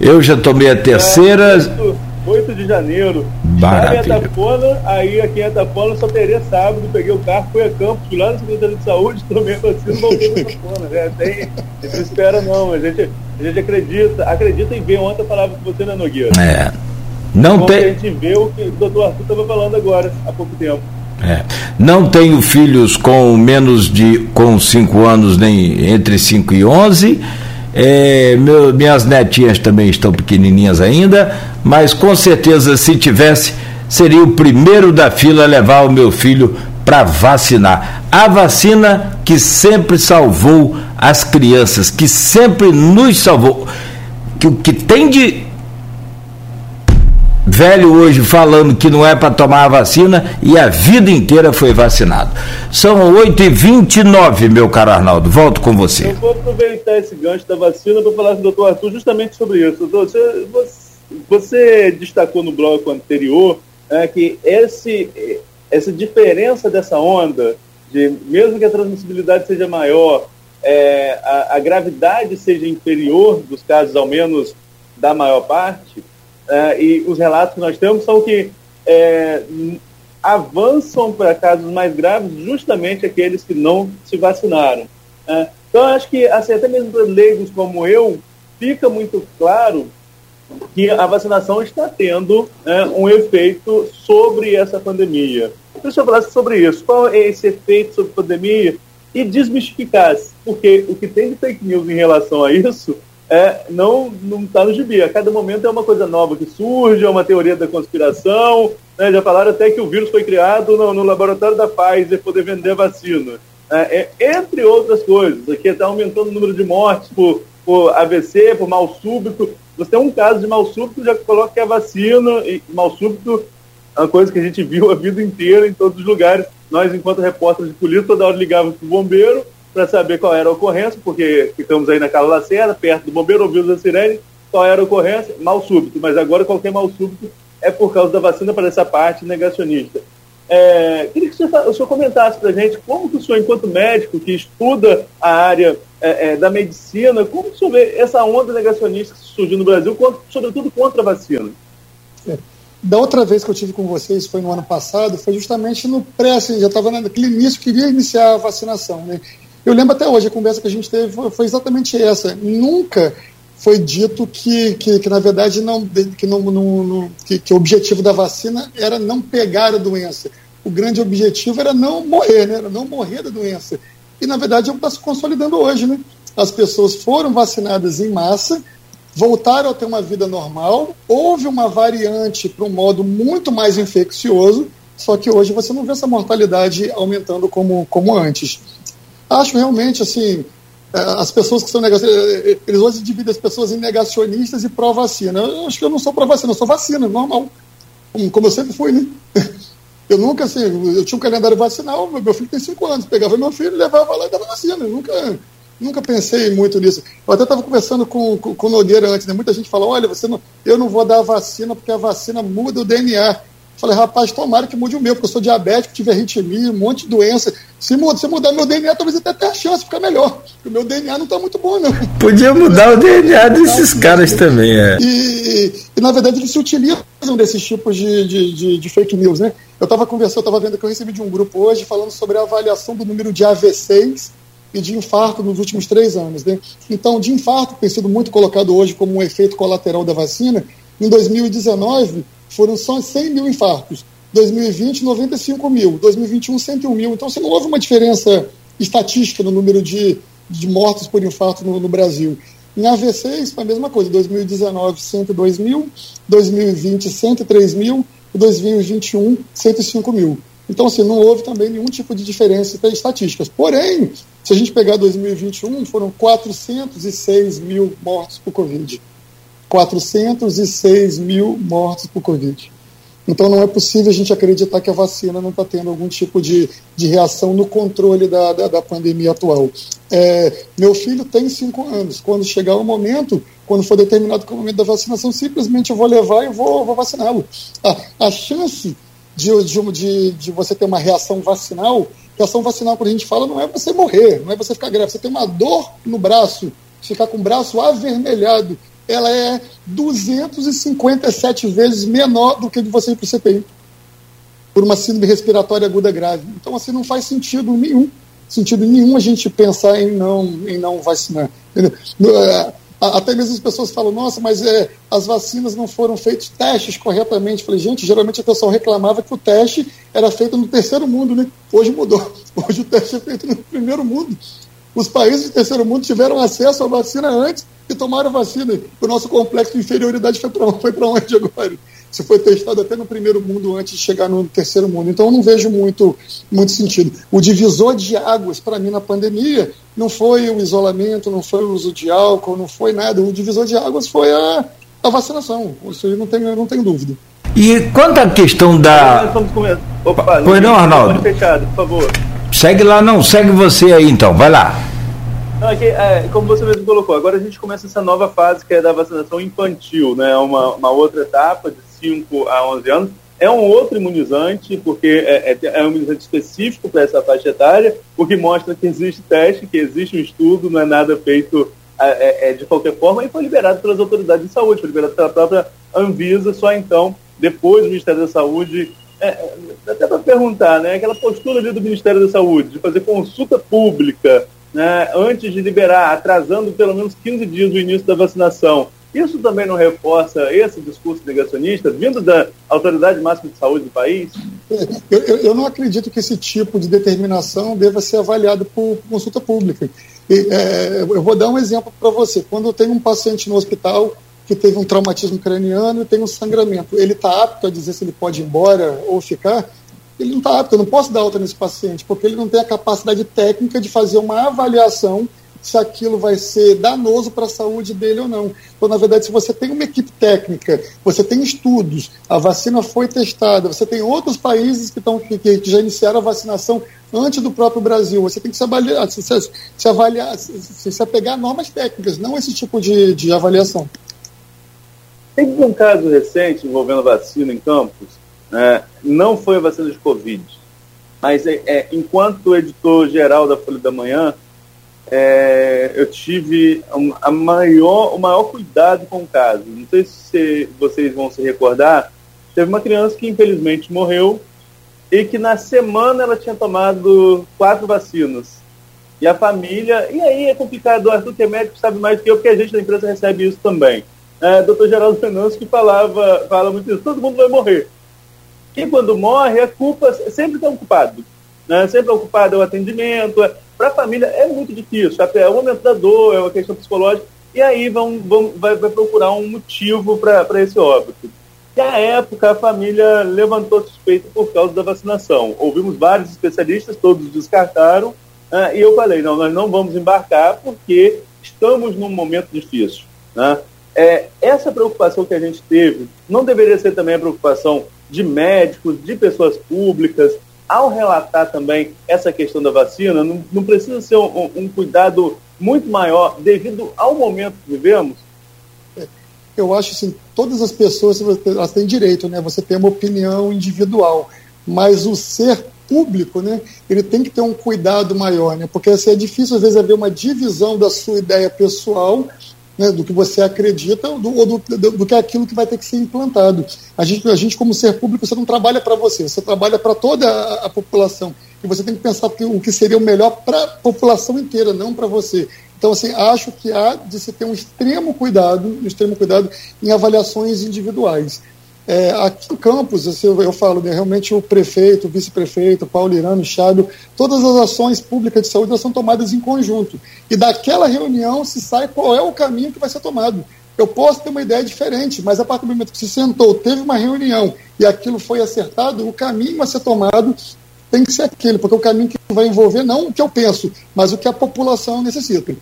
Eu já tomei a terceira. É, 8 de janeiro. Maravilha. Estava em Atapona, aí aqui em Atapona só teria sábado, peguei o carro, fui a campo, fui lá no Secretaria de Saúde, tomei a vacina e voltei para Atapona. Né? Tem, a gente espera não, a gente, a gente acredita, acredita em ver. Ontem eu falava com você, né, Nogueira? É. Não tem. A gente vê o que o doutor Arthur estava falando agora, há pouco tempo. É. Não tenho filhos com menos de com 5 anos, nem entre 5 e 11 é, meu, minhas netinhas também estão pequenininhas ainda, mas com certeza, se tivesse, seria o primeiro da fila a levar o meu filho para vacinar. A vacina que sempre salvou as crianças, que sempre nos salvou. Que o que tem de velho hoje falando que não é para tomar a vacina e a vida inteira foi vacinado. São 8h29, meu caro Arnaldo. Volto com você. Eu vou aproveitar esse gancho da vacina para falar com o doutor Arthur justamente sobre isso. Você, você, destacou no bloco anterior é, que esse, essa diferença dessa onda, de mesmo que a transmissibilidade seja maior, é, a, a gravidade seja inferior dos casos, ao menos da maior parte, é, e os relatos que nós temos são que é, avançam para casos mais graves justamente aqueles que não se vacinaram. É, então, acho que, assim, até mesmo para leigos como eu, fica muito claro que a vacinação está tendo né, um efeito sobre essa pandemia. Deixa eu falar sobre isso. Qual é esse efeito sobre a pandemia? E desmistificar, porque o que tem de fake news em relação a isso é, não está no gibi. A cada momento é uma coisa nova que surge, é uma teoria da conspiração. Né? Já falaram até que o vírus foi criado no, no laboratório da Pfizer poder vender vacina. É, é, entre outras coisas. Aqui está aumentando o número de mortes por, por AVC, por mal súbito. Você tem um caso de mal súbito, já coloca que é vacina, e mal súbito é uma coisa que a gente viu a vida inteira em todos os lugares. Nós, enquanto repórteres de polícia, toda hora ligávamos para o bombeiro, para saber qual era a ocorrência, porque ficamos aí na Carla Lacerda, perto do bombeiro, ouvimos a sirene, qual era a ocorrência, mal súbito, mas agora qualquer mal súbito é por causa da vacina para essa parte negacionista. É, queria que o senhor, o senhor comentasse para a gente como que o senhor, enquanto médico que estuda a área é, é, da medicina, como que o senhor vê essa onda negacionista que surgiu no Brasil, contra, sobretudo contra a vacina? É. Da outra vez que eu tive com vocês, foi no ano passado, foi justamente no pré, assim, já estava naquele início, queria iniciar a vacinação, né? Eu lembro até hoje, a conversa que a gente teve foi, foi exatamente essa. Nunca foi dito que, que, que, na verdade, não, que, não, não, não que, que, o objetivo da vacina era não pegar a doença. O grande objetivo era não morrer, né? era não morrer da doença. E, na verdade, é o que está se consolidando hoje. Né? As pessoas foram vacinadas em massa, voltaram a ter uma vida normal, houve uma variante para um modo muito mais infeccioso, só que hoje você não vê essa mortalidade aumentando como, como antes. Acho realmente, assim, é, as pessoas que são negacionistas, é, é, eles hoje dividem as pessoas em negacionistas e pró-vacina. Eu acho que eu não sou pró-vacina, eu sou vacina, normal. Como eu sempre fui, né? Eu nunca, assim, eu tinha um calendário vacinal, meu filho tem cinco anos, pegava meu filho, levava lá e dava vacina. Eu nunca, nunca pensei muito nisso. Eu até estava conversando com, com, com o Nogueira antes, né? Muita gente fala, olha, você não, eu não vou dar vacina porque a vacina muda o DNA. Falei, rapaz, tomara que mude o meu, porque eu sou diabético, tive arritmia, um monte de doença. Se, muda, se mudar meu DNA, talvez até tenha chance de ficar melhor. Porque o meu DNA não está muito bom, não. Podia mudar o DNA desses caras também, é. E, e, na verdade, eles se utilizam desses tipos de, de, de, de fake news, né? Eu estava conversando, eu estava vendo que eu recebi de um grupo hoje falando sobre a avaliação do número de AVCs e de infarto nos últimos três anos. Né? Então, de infarto, tem sido muito colocado hoje como um efeito colateral da vacina. Em 2019, foram só 100 mil infartos. 2020, 95 mil. 2021, 101 mil. Então, você não houve uma diferença estatística no número de, de mortos por infarto no, no Brasil. Em AVCs, foi a mesma coisa. 2019, 102 mil. 2020, 103 mil. E 2021, 105 mil. Então, assim, não houve também nenhum tipo de diferença em estatísticas. Porém, se a gente pegar 2021, foram 406 mil mortos por Covid. 406 mil mortos por Covid. Então não é possível a gente acreditar que a vacina não está tendo algum tipo de, de reação no controle da, da, da pandemia atual. É, meu filho tem cinco anos. Quando chegar o momento, quando for determinado o momento da vacinação, simplesmente eu vou levar e vou, vou vaciná-lo. A, a chance de, de, de, de você ter uma reação vacinal, reação vacinal, quando a gente fala, não é você morrer, não é você ficar grave, você tem uma dor no braço, ficar com o braço avermelhado, ela é 257 vezes menor do que você para CPI, por uma síndrome respiratória aguda grave. Então, assim, não faz sentido nenhum, sentido nenhum a gente pensar em não, em não vacinar. É, até mesmo as pessoas falam, nossa, mas é, as vacinas não foram feitos testes corretamente. falei, gente, geralmente a pessoa reclamava que o teste era feito no terceiro mundo, né? Hoje mudou. Hoje o teste é feito no primeiro mundo. Os países do terceiro mundo tiveram acesso à vacina antes e tomaram a vacina. O nosso complexo de inferioridade foi para onde agora? Isso foi testado até no primeiro mundo antes de chegar no terceiro mundo. Então eu não vejo muito, muito sentido. O divisor de águas para mim na pandemia não foi o isolamento, não foi o uso de álcool, não foi nada. O divisor de águas foi a, a vacinação. Isso aí não tenho, não tenho dúvida. E quanto à questão da. Opa, pois não, Arnaldo. Fechado, por favor. Segue lá, não, segue você aí então, vai lá. Não, aqui, é, como você mesmo colocou, agora a gente começa essa nova fase que é da vacinação infantil, né? Uma, uma outra etapa de 5 a 11 anos. É um outro imunizante, porque é, é, é um imunizante específico para essa faixa etária, o que mostra que existe teste, que existe um estudo, não é nada feito é, é, de qualquer forma, e foi liberado pelas autoridades de saúde, foi liberado pela própria Anvisa, só então, depois do Ministério da Saúde é, é até para perguntar, né, aquela postura ali do Ministério da Saúde de fazer consulta pública né, antes de liberar, atrasando pelo menos 15 dias o início da vacinação. Isso também não reforça esse discurso negacionista vindo da autoridade máxima de saúde do país? Eu, eu, eu não acredito que esse tipo de determinação deva ser avaliado por consulta pública. E, é, eu vou dar um exemplo para você. Quando tem um paciente no hospital que teve um traumatismo craniano e tem um sangramento, ele está apto a dizer se ele pode ir embora ou ficar? Ele não está apto, eu não posso dar alta nesse paciente, porque ele não tem a capacidade técnica de fazer uma avaliação se aquilo vai ser danoso para a saúde dele ou não. Então, na verdade, se você tem uma equipe técnica, você tem estudos, a vacina foi testada, você tem outros países que, estão, que, que já iniciaram a vacinação antes do próprio Brasil, você tem que se avaliar, se, se, se avaliar, se, se apegar a normas técnicas, não esse tipo de, de avaliação. Teve um caso recente envolvendo vacina em campos, né? não foi a vacina de Covid, mas é, é enquanto editor-geral da Folha da Manhã, é, eu tive um, a maior, o maior cuidado com o caso. Não sei se vocês vão se recordar, teve uma criança que infelizmente morreu e que na semana ela tinha tomado quatro vacinas. E a família, e aí é complicado, o Arthur que é médico sabe mais do que eu, porque a gente da empresa recebe isso também. É, Dr. Geraldo Fernandes que falava, fala muito isso, todo mundo vai morrer. E quando morre, a culpa sempre está ocupado. Né? Sempre é ocupado é o atendimento, é, para a família é muito difícil, é o momento da dor, é uma questão psicológica, e aí vão, vão, vai, vai procurar um motivo para esse óbito. E à época a família levantou suspeita por causa da vacinação. Ouvimos vários especialistas, todos descartaram, uh, e eu falei, não, nós não vamos embarcar porque estamos num momento difícil. Né? É, essa preocupação que a gente teve não deveria ser também a preocupação de médicos, de pessoas públicas, ao relatar também essa questão da vacina, não, não precisa ser um, um, cuidado muito maior devido ao momento que vivemos? Eu acho assim, todas as pessoas elas têm direito, né? Você tem uma opinião individual, mas o ser público, né? Ele tem que ter um cuidado maior, né? Porque assim, é difícil às vezes haver uma divisão da sua ideia pessoal né, do que você acredita do, ou do, do, do, que é aquilo que vai ter que ser implantado. A gente, a gente como ser público, você não trabalha para você, você trabalha para toda a, a, população. E você tem que pensar que, o que seria o melhor para a população inteira, não para você. Então, assim, acho que há de se ter um extremo cuidado, um extremo cuidado em avaliações individuais. É, aqui em Campos, assim, eu, eu, falo, né, realmente o prefeito, o vice-prefeito, Paulo Irano, Chábio, todas as ações públicas de saúde são tomadas em conjunto. E daquela reunião se sai qual é o caminho que vai ser tomado. Eu posso ter uma ideia diferente, mas a partir do momento que se sentou, teve uma reunião e aquilo foi acertado, o caminho a ser tomado tem que ser aquele, porque o caminho que vai envolver não o que eu penso, mas o que a população necessita.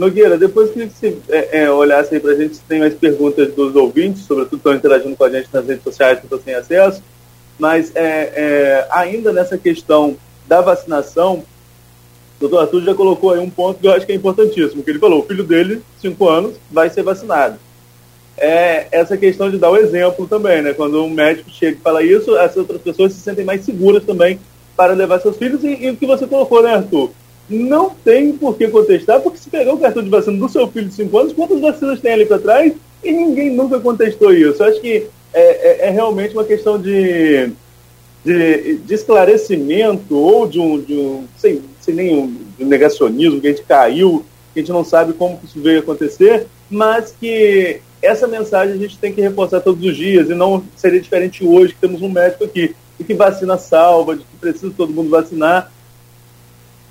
Nogueira, depois que você é, é, olhasse aí para a gente, tem mais perguntas dos ouvintes, sobretudo estão interagindo com a gente nas redes sociais que estão sem acesso, mas é, é, ainda nessa questão da vacinação, o doutor Arthur já colocou aí um ponto que eu acho que é importantíssimo, que ele falou, o filho dele, 5 anos, vai ser vacinado. É essa questão de dar o exemplo também, né? Quando um médico chega e fala isso, essas outras pessoas se sentem mais seguras também para levar seus filhos, e, e o que você colocou, né, Arthur? Não tem por que contestar, porque se pegar o cartão de vacina do seu filho de 5 anos, quantas vacinas tem ali para trás? E ninguém nunca contestou isso. Eu acho que é, é, é realmente uma questão de, de, de, esclarecimento ou de um, de um sem, de negacionismo, que a gente caiu, que a gente não sabe como isso veio acontecer, mas que essa mensagem a gente tem que reforçar todos os dias, e não seria diferente hoje que temos um médico aqui, e que vacina salva, de que precisa todo mundo vacinar,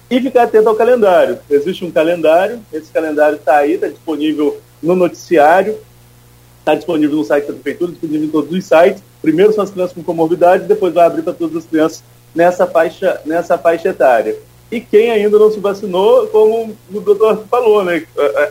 e ficar atento ao calendário. Existe um calendário, esse calendário está aí, está disponível no noticiário, está disponível no site da prefeitura, disponível em todos os sites. Primeiro são as crianças com comorbidade, depois vai abrir para todas as crianças nessa faixa, nessa faixa etária. E quem ainda não se vacinou, como o doutor falou, né,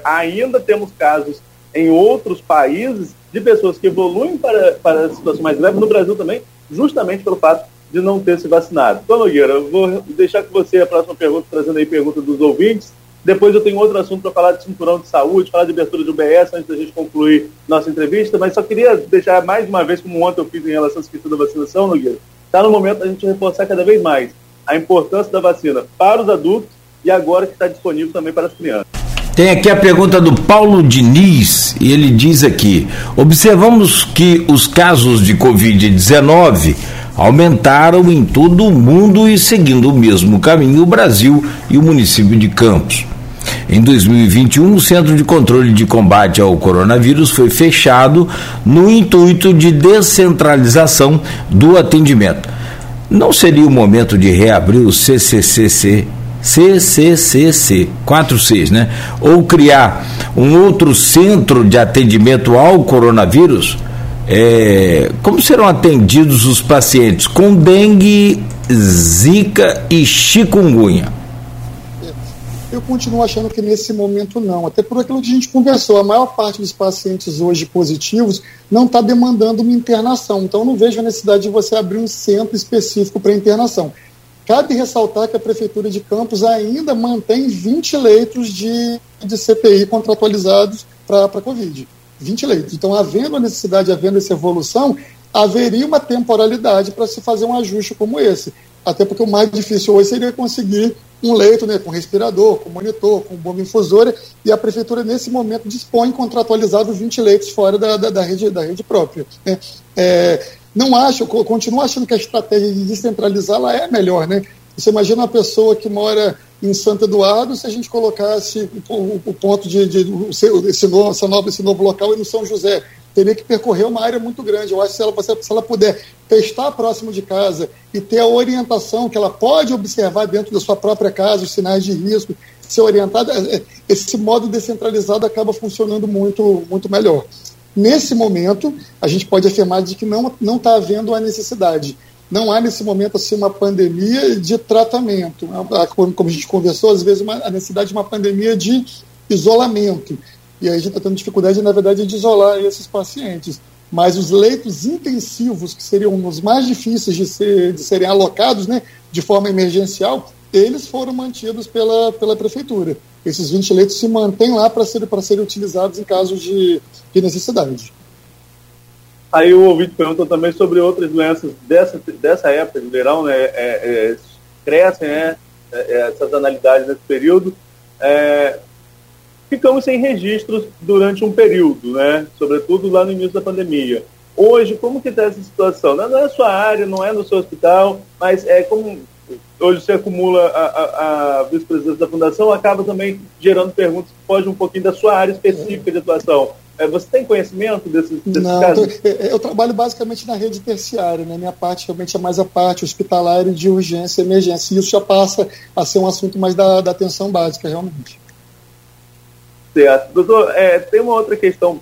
ainda temos casos em outros países de pessoas que evoluem para, para a situação mais grave, no Brasil também, justamente pelo fato de não ter se vacinado. Então, Nogueira, eu vou deixar com você a próxima pergunta, trazendo aí pergunta dos ouvintes. Depois eu tenho outro assunto para falar de cinturão de saúde, falar de abertura de UBS, antes da gente concluir nossa entrevista, mas só queria deixar mais uma vez, como ontem eu fiz em relação à questão da vacinação, Nogueira, está no momento da gente reforçar cada vez mais a importância da vacina para os adultos e agora que está disponível também para as crianças. Tem aqui a pergunta do Paulo Diniz, e ele diz aqui: observamos que os casos de Covid-19 aumentaram em todo o mundo e seguindo o mesmo caminho o Brasil e o município de Campos. Em 2021, o Centro de Controle de Combate ao Coronavírus foi fechado no intuito de descentralização do atendimento. Não seria o momento de reabrir o CCCC, CCCC, 46, né? Ou criar um outro centro de atendimento ao coronavírus? É, como serão atendidos os pacientes com dengue, zika e chikungunya? Eu continuo achando que nesse momento não, até por aquilo que a gente conversou, a maior parte dos pacientes hoje positivos não está demandando uma internação, então não vejo a necessidade de você abrir um centro específico para internação. Cabe ressaltar que a Prefeitura de Campos ainda mantém 20 leitos de, de CPI contratualizados para a Covid. 20 leitos. Então, havendo a necessidade, havendo essa evolução, haveria uma temporalidade para se fazer um ajuste como esse. Até porque o mais difícil hoje seria conseguir um leito né, com respirador, com monitor, com bomba infusora, e a prefeitura, nesse momento, dispõe contratualizados 20 leitos fora da, da, da rede, da rede própria. Né. É, não acho, continuo achando que a estratégia de descentralizá-la é melhor. Né? Você imagina uma pessoa que mora em Santo Eduardo, se a gente colocasse o, o ponto de, de, de esse, novo, essa nova, esse novo local no São José, teria que percorrer uma área muito grande. Eu acho que se ela, se ela puder testar próximo de casa e ter a orientação que ela pode observar dentro da sua própria casa, os sinais de risco, ser orientada, é, é, esse modo descentralizado acaba funcionando muito, muito melhor. Nesse momento, a gente pode afirmar de que não está havendo a necessidade. Não há nesse momento assim, uma pandemia de tratamento. Como a gente conversou, às vezes uma, a necessidade de uma pandemia de isolamento. E aí a gente está tendo dificuldade, na verdade, de isolar esses pacientes. Mas os leitos intensivos, que seriam os mais difíceis de, ser, de serem alocados né, de forma emergencial, eles foram mantidos pela, pela prefeitura. Esses 20 leitos se mantêm lá para serem, utilizados em caso de, de necessidade. Aí o ouvinte perguntou também sobre outras doenças dessa, dessa época de verão, né? É, é, crescem, né? É, é essas analidades nesse período. É, ficamos sem registros durante um período, né? Sobretudo lá no início da pandemia. Hoje, como que está essa situação? Não é na sua área, não é no seu hospital, mas é como hoje se acumula a, a, a vice-presidência da fundação, acaba também gerando perguntas que fogem um pouquinho da sua área específica de atuação. É, você tem conhecimento desses, desses Não, casos? Eu, eu, trabalho basicamente na rede terciária, né? Minha parte realmente é mais a parte hospitalar e de urgência e emergência. E isso já passa a ser um assunto mais da, da atenção básica, realmente. Certo. Doutor, é, tem uma outra questão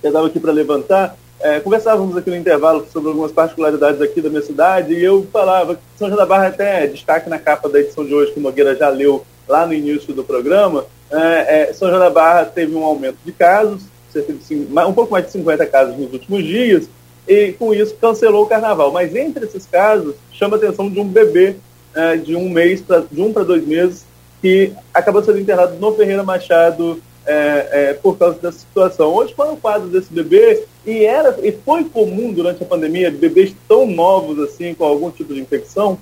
que eu estava aqui para levantar. É, conversávamos aqui no intervalo sobre algumas particularidades aqui da minha cidade e eu falava que São João da Barra até destaque na capa da edição de hoje que o Nogueira já leu lá no início do programa. É, é, São João da Barra teve um aumento de casos, cerca de, um pouco mais de 50 casos nos últimos dias, e com isso cancelou o carnaval. Mas entre esses casos, chama a atenção de um bebê é, de um mês, pra, de um para dois meses, que acabou sendo internado no Ferreira Machado é, é, por causa dessa situação. Hoje foi o quadro desse bebê e era e foi comum durante a pandemia bebês tão novos assim com algum tipo de infecção.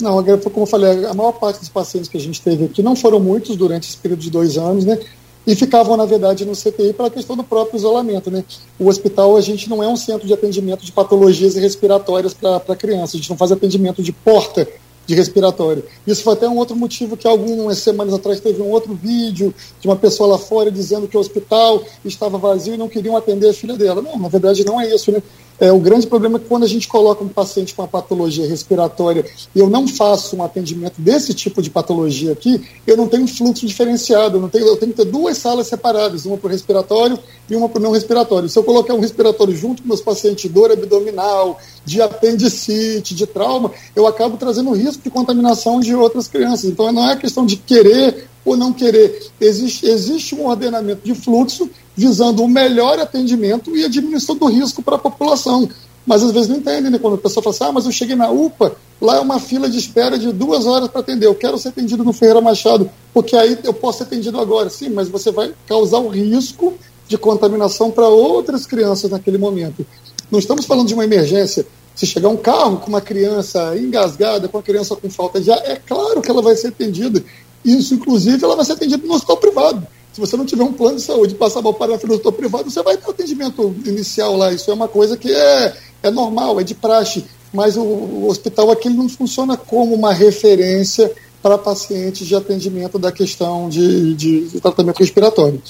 Não, como eu falei, a maior parte dos pacientes que a gente teve aqui não foram muitos durante esse período de dois anos, né? E ficavam, na verdade, no CTI pela questão do próprio isolamento, né? O hospital, a gente não é um centro de atendimento de patologias respiratórias para crianças, a gente não faz atendimento de porta de respiratório. Isso foi até um outro motivo que algumas semanas atrás teve um outro vídeo de uma pessoa lá fora dizendo que o hospital estava vazio e não queriam atender a filha dela. Não, na verdade não é isso, né? É, o grande problema é que quando a gente coloca um paciente com uma patologia respiratória e eu não faço um atendimento desse tipo de patologia aqui, eu não tenho fluxo diferenciado, eu, não tenho, eu tenho que ter duas salas separadas, uma para o respiratório e uma para o não respiratório. Se eu colocar um respiratório junto com meus pacientes de dor abdominal, de apendicite, de trauma, eu acabo trazendo risco de contaminação de outras crianças. Então não é questão de querer ou não querer. Existe, existe um ordenamento de fluxo visando o melhor atendimento e a diminuição do risco para a população. Mas às vezes não entendem, né? Quando a pessoa fala assim, ah, mas eu cheguei na UPA, lá é uma fila de espera de duas horas para atender. Eu quero ser atendido no Ferreira Machado, porque aí eu posso ser atendido agora. Sim, mas você vai causar o risco de contaminação para outras crianças naquele momento. Não estamos falando de uma emergência. Se chegar um carro com uma criança engasgada, com uma criança com falta de ar, é claro que ela vai ser atendida. Isso, inclusive, ela vai ser atendida no hospital privado. Se você não tiver um plano de saúde passar mal para o hospital privado, você vai ter atendimento inicial lá. Isso é uma coisa que é, é normal, é de praxe. Mas o, o hospital aqui não funciona como uma referência para pacientes de atendimento da questão de, de, de tratamento respiratório.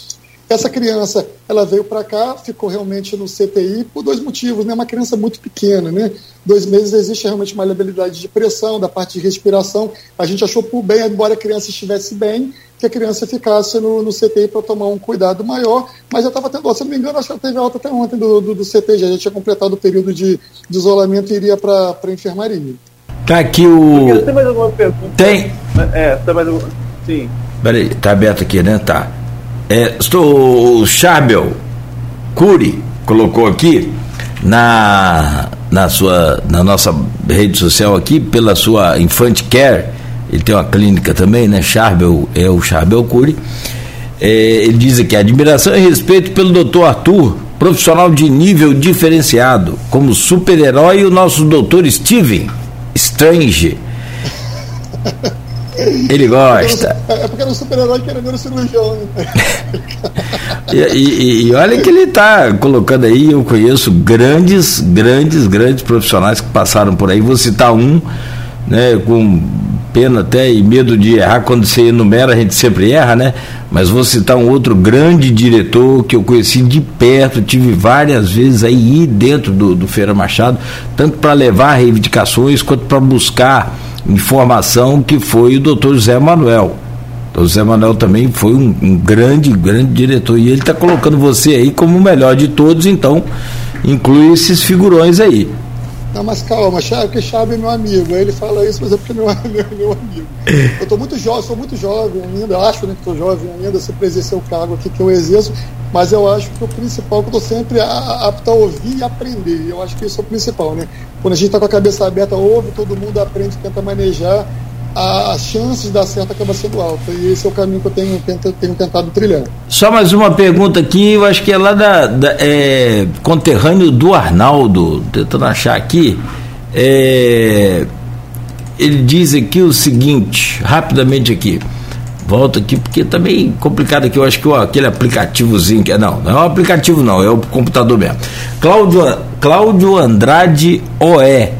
Essa criança, ela veio para cá, ficou realmente no CTI por dois motivos, né? Uma criança muito pequena, né? Dois meses existe realmente uma labilidade de pressão, da parte de respiração. A gente achou por bem, embora a criança estivesse bem, que a criança ficasse no, no CTI para tomar um cuidado maior, mas já estava tendo, se não me engano, acho que ela teve alta até ontem do, do, do CT, já, já tinha completado o período de, de isolamento e iria para a enfermaria. Tá aqui o. Tem mais alguma pergunta? Tem. É, tá mais alguma. Sim. Peraí, tá aberto aqui, né? Tá. É, estou, o Chabel Cury colocou aqui na, na, sua, na nossa rede social aqui, pela sua Infant Care, ele tem uma clínica também, né? Charbel, é o Charbel Cury. É, ele diz aqui: admiração e respeito pelo doutor Arthur, profissional de nível diferenciado, como super-herói, o nosso doutor Steven Strange. Ele gosta. É porque era um super-herói que era neurocirurgião. Né? e, e, e, olha que ele está colocando aí, eu conheço grandes, grandes, grandes profissionais que passaram por aí. Vou citar um, né, com pena até e medo de errar, quando você enumera a gente sempre erra, né? Mas vou citar um outro grande diretor que eu conheci de perto, tive várias vezes aí dentro do, do Feira Machado, tanto para levar reivindicações quanto para buscar informação que foi o doutor José Manuel. O José Manuel também foi um, um grande, grande diretor. E ele está colocando você aí como o melhor de todos, então inclui esses figurões aí. Não, mas calma, Chave, porque Chave é meu amigo. Aí ele fala isso, mas é porque é meu, meu, amigo. Eu estou muito jovem, sou muito jovem ainda, acho né, que estou jovem ainda, se exercer o cargo aqui que eu exerço, mas eu acho que o principal é que eu estou sempre apto a ouvir e aprender. Eu acho que isso é o principal, né? Quando a gente está com a cabeça aberta, ouve, todo mundo aprende, tenta manejar, a, as chances de dar certo acaba sendo alta. E esse é o caminho que eu tenho, tenho, tentado trilhar. Só mais uma pergunta aqui, eu acho que é lá da, da é, conterrâneo do Arnaldo, tentando achar aqui. É, ele diz aqui o seguinte, rapidamente aqui volta aqui, porque tá bem complicado aqui. Eu acho que ó, aquele aplicativozinho que é. Não, não é um aplicativo, não, é o computador mesmo. Cláudio, Cláudio Andrade OE.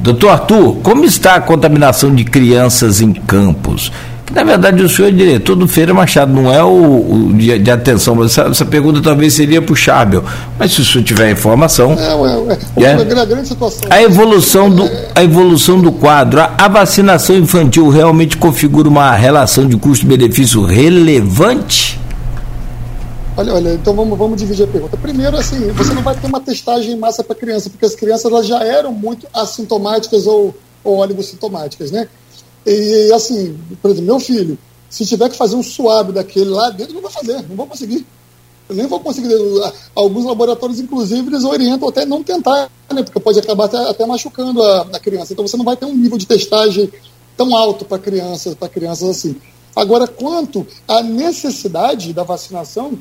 Doutor Arthur, como está a contaminação de crianças em campos? Na verdade, o senhor é diretor do Feira Machado, não é o, o de, de, atenção, mas essa, essa, pergunta talvez seria para o Chábel. Mas se o senhor tiver informação. É, é, é, é. grande situação. A evolução do, a evolução do quadro, a, a vacinação infantil realmente configura uma relação de custo-benefício relevante? Olha, olha, então vamos, vamos dividir a pergunta. Primeiro, assim, você não vai ter uma testagem em massa para criança, porque as crianças elas já eram muito assintomáticas ou, ou oligossintomáticas, né? E assim, por exemplo, meu filho, se tiver que fazer um suave daquele lá dentro, não vai fazer, não vou conseguir. Eu nem vou conseguir. Alguns laboratórios, inclusive, eles orientam até não tentar, né? Porque pode acabar até, até machucando a, a, criança. Então você não vai ter um nível de testagem tão alto para crianças, para crianças assim. Agora, quanto à necessidade da vacinação,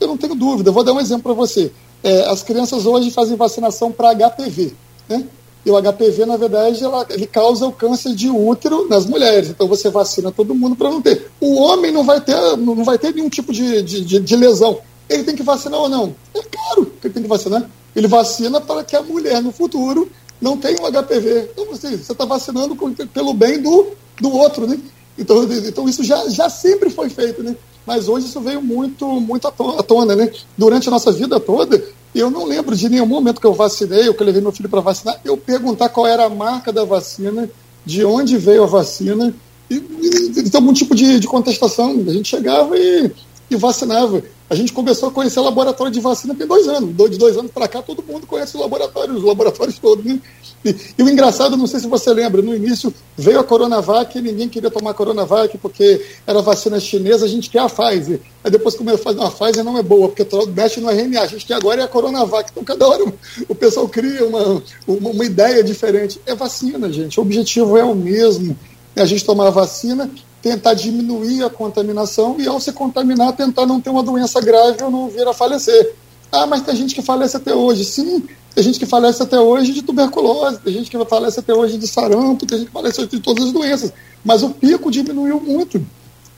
eu não tenho dúvida. Eu vou dar um exemplo para você. É, as crianças hoje fazem vacinação para HPV, né? E o HPV, na verdade, ela, ele causa o câncer de útero nas mulheres. Então você vacina todo mundo para não ter. O homem não vai ter, não vai ter nenhum tipo de, de, de, lesão. Ele tem que vacinar ou não? É claro que ele tem que vacinar. Ele vacina para que a mulher no futuro não tenha um HPV. Então você está vacinando pelo bem do, do outro, né? Então, então isso já, já sempre foi feito, né? Mas hoje isso veio muito, muito à tona, né? Durante a nossa vida toda, Eu não lembro de nenhum momento que eu vacinei, ou que eu levei meu filho para vacinar, eu perguntar qual era a marca da vacina, de onde veio a vacina, e, e, e algum tipo de, de, contestação. A gente chegava e, e vacinava. A gente começou a conhecer laboratório de vacina tem dois anos. De dois anos para cá, todo mundo conhece o laboratório, os laboratórios todos. Né? E, e, o engraçado, não sei se você lembra, no início veio a Coronavac e ninguém queria tomar a Coronavac porque era vacina chinesa, a gente quer a Pfizer. Aí depois começou a fazer, uma Pfizer não é boa, porque mexe no RNA, a gente quer agora é a Coronavac. Então cada hora o pessoal cria uma, uma, uma ideia diferente. É vacina, gente, o objetivo é o mesmo. É a gente tomar a vacina tentar diminuir a contaminação e, ao se contaminar, tentar não ter uma doença grave ou não vir a falecer. Ah, mas tem gente que falece até hoje. Sim, tem gente que falece até hoje de tuberculose, tem gente que falece até hoje de sarampo, tem gente que falece de todas as doenças. Mas o pico diminuiu muito.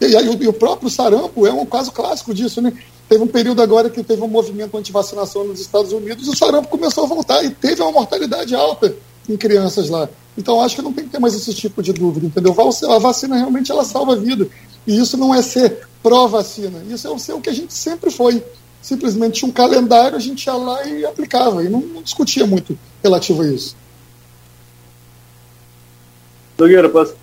E, e, e o próprio sarampo é um caso clássico disso, né? Teve um período agora que teve um movimento anti-vacinação nos Estados Unidos e o sarampo começou a voltar e teve uma mortalidade alta em crianças lá. Então acho que não tem que ter mais esse tipo de dúvida, entendeu? A vacina realmente ela salva a vida. E isso não é ser pró-vacina, isso é ser o que a gente sempre foi. Simplesmente tinha um calendário, a gente ia lá e aplicava, e não, não discutia muito relativo a isso. Nogueira, posso?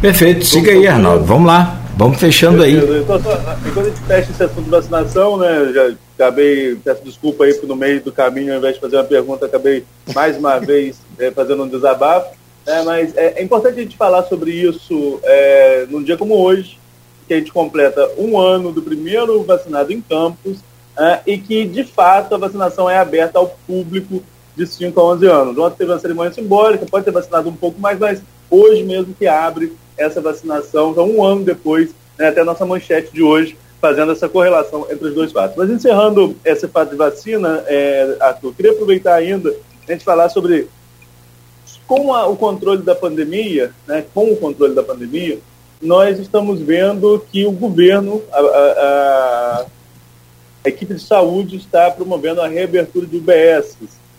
Perfeito, siga aí, Arnaldo. Vamos lá, vamos fechando aí. Então, enquanto a gente fecha esse assunto de vacinação, né? Já acabei, peço desculpa aí, porque no meio do caminho, ao invés de fazer uma pergunta, acabei mais uma vez é, fazendo um desabafo. É, mas é, é, importante a gente falar sobre isso é, num dia como hoje, que a gente completa um ano do primeiro vacinado em campus é, e que, de fato, a vacinação é aberta ao público de 5 a 11 anos. Ontem teve uma cerimônia simbólica, pode ter vacinado um pouco mais, mas hoje mesmo que abre essa vacinação, então um ano depois, né, até a nossa manchete de hoje, fazendo essa correlação entre os dois fatos. Mas encerrando esse fato de vacina, é, Arthur, queria aproveitar ainda a gente falar sobre com a, o controle da pandemia, né, com o controle da pandemia, nós estamos vendo que o governo, a, a, a equipe de saúde está promovendo a reabertura de UBS.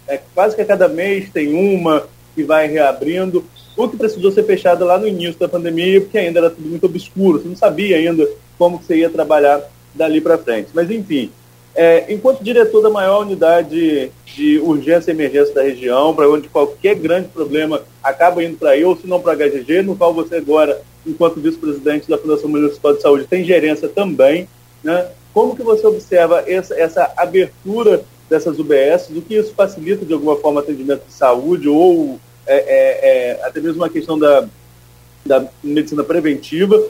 É, quase que a cada mês tem uma que vai reabrindo, o que precisou ser fechado lá no início da pandemia, porque ainda era tudo muito obscuro, você não sabia ainda como você ia trabalhar dali para frente. Mas, enfim, é, enquanto diretor da maior unidade de urgência e emergência da região, para onde qualquer grande problema acaba indo para aí, ou se não para a HGG, no qual você agora, enquanto vice-presidente da Fundação Municipal de Saúde, tem gerência também, né? como que você observa essa, essa abertura dessas UBS, o que isso facilita de alguma forma atendimento de saúde ou é, é, é, até mesmo a questão da, da medicina preventiva.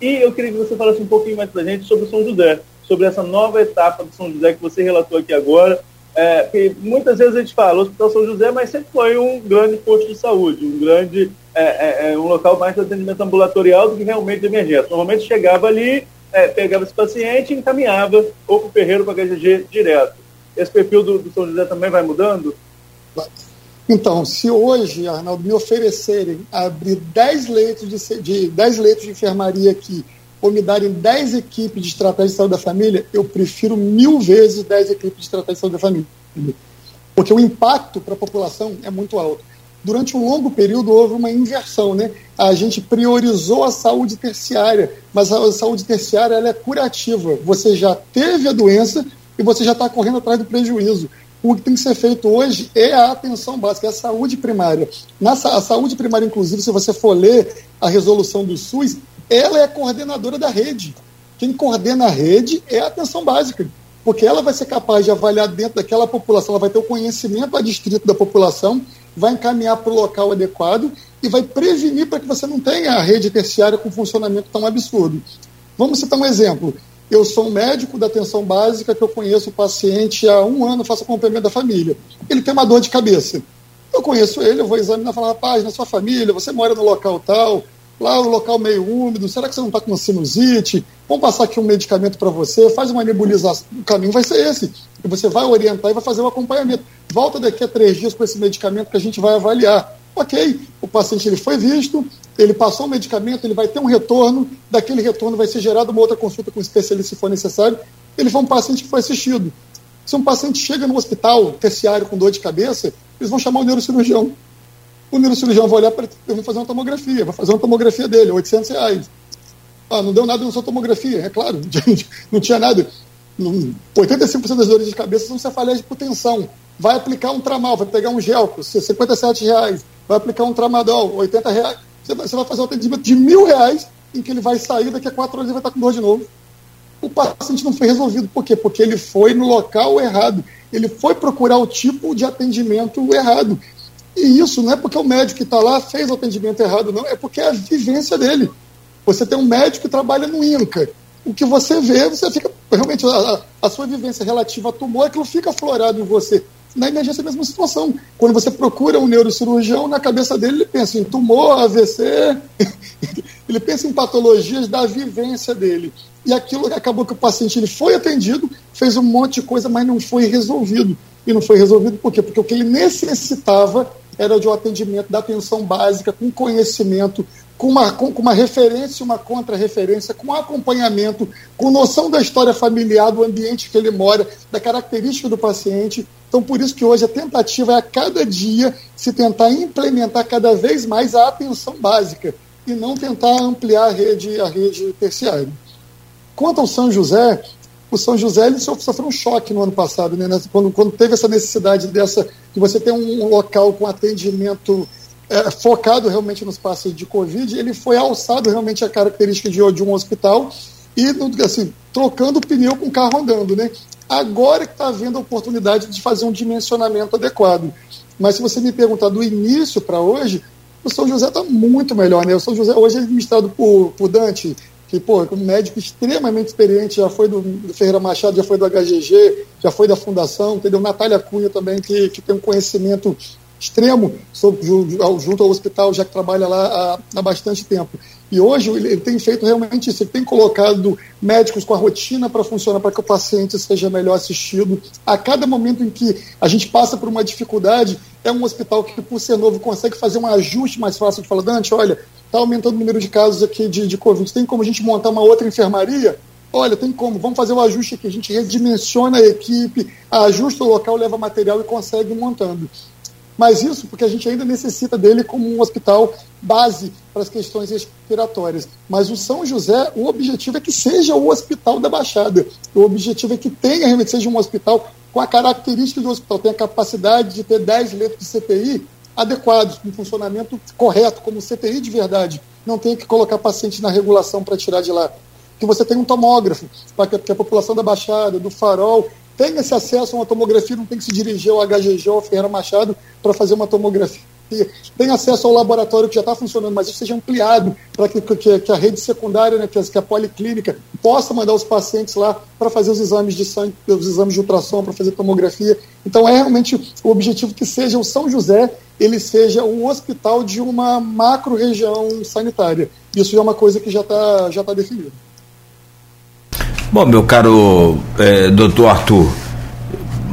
E eu queria que você falasse um pouquinho mais para a gente sobre o São José sobre essa nova etapa do São José que você relatou aqui agora. É, que muitas vezes a gente fala, o Hospital São José, mas sempre foi um grande posto de saúde, um grande, é, é, é, um local mais de atendimento ambulatorial do que realmente de emergência. Normalmente chegava ali, é, pegava esse paciente e encaminhava ou para o Ferreiro para a HGG direto. Esse perfil do, do, São José também vai mudando? Então, se hoje, Arnaldo, me oferecerem abrir 10 leitos de, de, 10 leitos de enfermaria aqui ou me darem 10 equipes de estratégia de saúde da família, eu prefiro mil vezes 10 equipes de estratégia de saúde da família. Porque o impacto para a população é muito alto. Durante um longo período houve uma inversão, né? A gente priorizou a saúde terciária, mas a saúde terciária ela é curativa. Você já teve a doença e você já está correndo atrás do prejuízo. O que tem que ser feito hoje é a atenção básica, é a saúde primária. Na a saúde primária, inclusive, se você for ler a resolução do SUS, ela é a coordenadora da rede. Quem coordena a rede é a atenção básica, porque ela vai ser capaz de avaliar dentro daquela população, ela vai ter o conhecimento adstrito da população, vai encaminhar para o local adequado e vai prevenir para que você não tenha a rede terciária com funcionamento tão absurdo. Vamos citar um exemplo. Eu sou um médico da atenção básica que eu conheço o paciente há um ano, faço acompanhamento da família. Ele tem uma dor de cabeça. Eu conheço ele, eu vou examinar e falar, rapaz, na sua família, você mora no local tal, lá o local meio úmido, será que você não está com sinusite? Vamos passar aqui um medicamento para você, faz uma nebulização, o caminho vai ser esse. E você vai orientar e vai fazer o um acompanhamento. Volta daqui a três dias com esse medicamento que a gente vai avaliar. Ok, o paciente ele foi visto, ele passou o medicamento, ele vai ter um retorno, daquele retorno vai ser gerada uma outra consulta com o especialista se for necessário, ele foi um paciente que foi assistido. Se um paciente chega no hospital terciário com dor de cabeça, eles vão chamar o neurocirurgião o neurocirurgião vai olhar para vou fazer uma tomografia, vai fazer uma tomografia dele, 800 reais. Ah, não deu nada na sua tomografia, é claro, não tinha nada. 85% das dores de cabeça são cefaleia de hipotensão. Vai aplicar um tramal, vai pegar um gel, 57 reais, vai aplicar um tramadol, 80 reais. Você vai, você vai fazer um atendimento de mil reais em que ele vai sair, daqui a quatro horas ele vai estar com dor de novo. O paciente não foi resolvido. Por quê? Porque ele foi no local errado. Ele foi procurar o tipo de atendimento errado. E isso não é porque o médico que está lá fez o atendimento errado, não. É porque é a vivência dele. Você tem um médico que trabalha no INCA. O que você vê, você fica. Realmente, a, a sua vivência relativa a tumor, aquilo fica aflorado em você. Na emergência, é a mesma situação. Quando você procura um neurocirurgião, na cabeça dele, ele pensa em tumor, AVC, ele pensa em patologias da vivência dele. E aquilo acabou que o paciente ele foi atendido, fez um monte de coisa, mas não foi resolvido. E não foi resolvido por quê? Porque o que ele necessitava era de um atendimento da atenção básica, com conhecimento, com uma, com, com uma referência, uma contra-referência, com acompanhamento, com noção da história familiar, do ambiente que ele mora, da característica do paciente. Então, por isso que hoje a tentativa é a cada dia se tentar implementar cada vez mais a atenção básica e não tentar ampliar a rede, a rede terciária. Quanto ao São José, o São José ele sofreu um choque no ano passado, né? quando, quando teve essa necessidade dessa de você ter um local com atendimento é, focado realmente nos pacientes de Covid, ele foi alçado realmente a característica de, de um hospital e assim, trocando o pneu com o carro andando, né? Agora que está havendo a oportunidade de fazer um dimensionamento adequado. Mas se você me perguntar do início para hoje, o São José está muito melhor, né? O São José hoje é administrado por, por Dante, que, pô, um médico extremamente experiente, já foi do, do, Ferreira Machado, já foi do HGG, já foi da Fundação, entendeu? Natália Cunha também, que, que tem um conhecimento extremo sobre, junto ao hospital, já que trabalha lá há, há bastante tempo. E hoje ele tem feito realmente isso, ele tem colocado médicos com a rotina para funcionar, para que o paciente seja melhor assistido. A cada momento em que a gente passa por uma dificuldade, é um hospital que, por ser novo, consegue fazer um ajuste mais fácil de falar, Dante, olha, está aumentando o número de casos aqui de, de Covid, tem como a gente montar uma outra enfermaria? Olha, tem como, vamos fazer o ajuste aqui, a gente redimensiona a equipe, ajusta o local, leva material e consegue montando. Mas isso porque a gente ainda necessita dele como um hospital base para as questões respiratórias. Mas o São José, o objetivo é que seja o hospital da Baixada. O objetivo é que tenha realmente seja um hospital com a característica do hospital, tenha a capacidade de ter 10 leitos de CTI adequados, com funcionamento correto, como CTI de verdade. Não tenha que colocar paciente na regulação para tirar de lá. Que você tenha um tomógrafo, para que a população da Baixada, do Farol, tem esse acesso a uma tomografia, não tem que se dirigir ao HGG ou ao Ferreira Machado para fazer uma tomografia. Tem acesso ao laboratório que já está funcionando, mas isso seja ampliado para que, que, que, a rede secundária, né, que, a, que a policlínica, possa mandar os pacientes lá para fazer os exames de sangue, os exames de ultrassom, para fazer tomografia. Então é realmente o objetivo que seja o São José, ele seja um hospital de uma macro-região sanitária. Isso é uma coisa que já está já tá definida. Bom, meu caro é, doutor Arthur,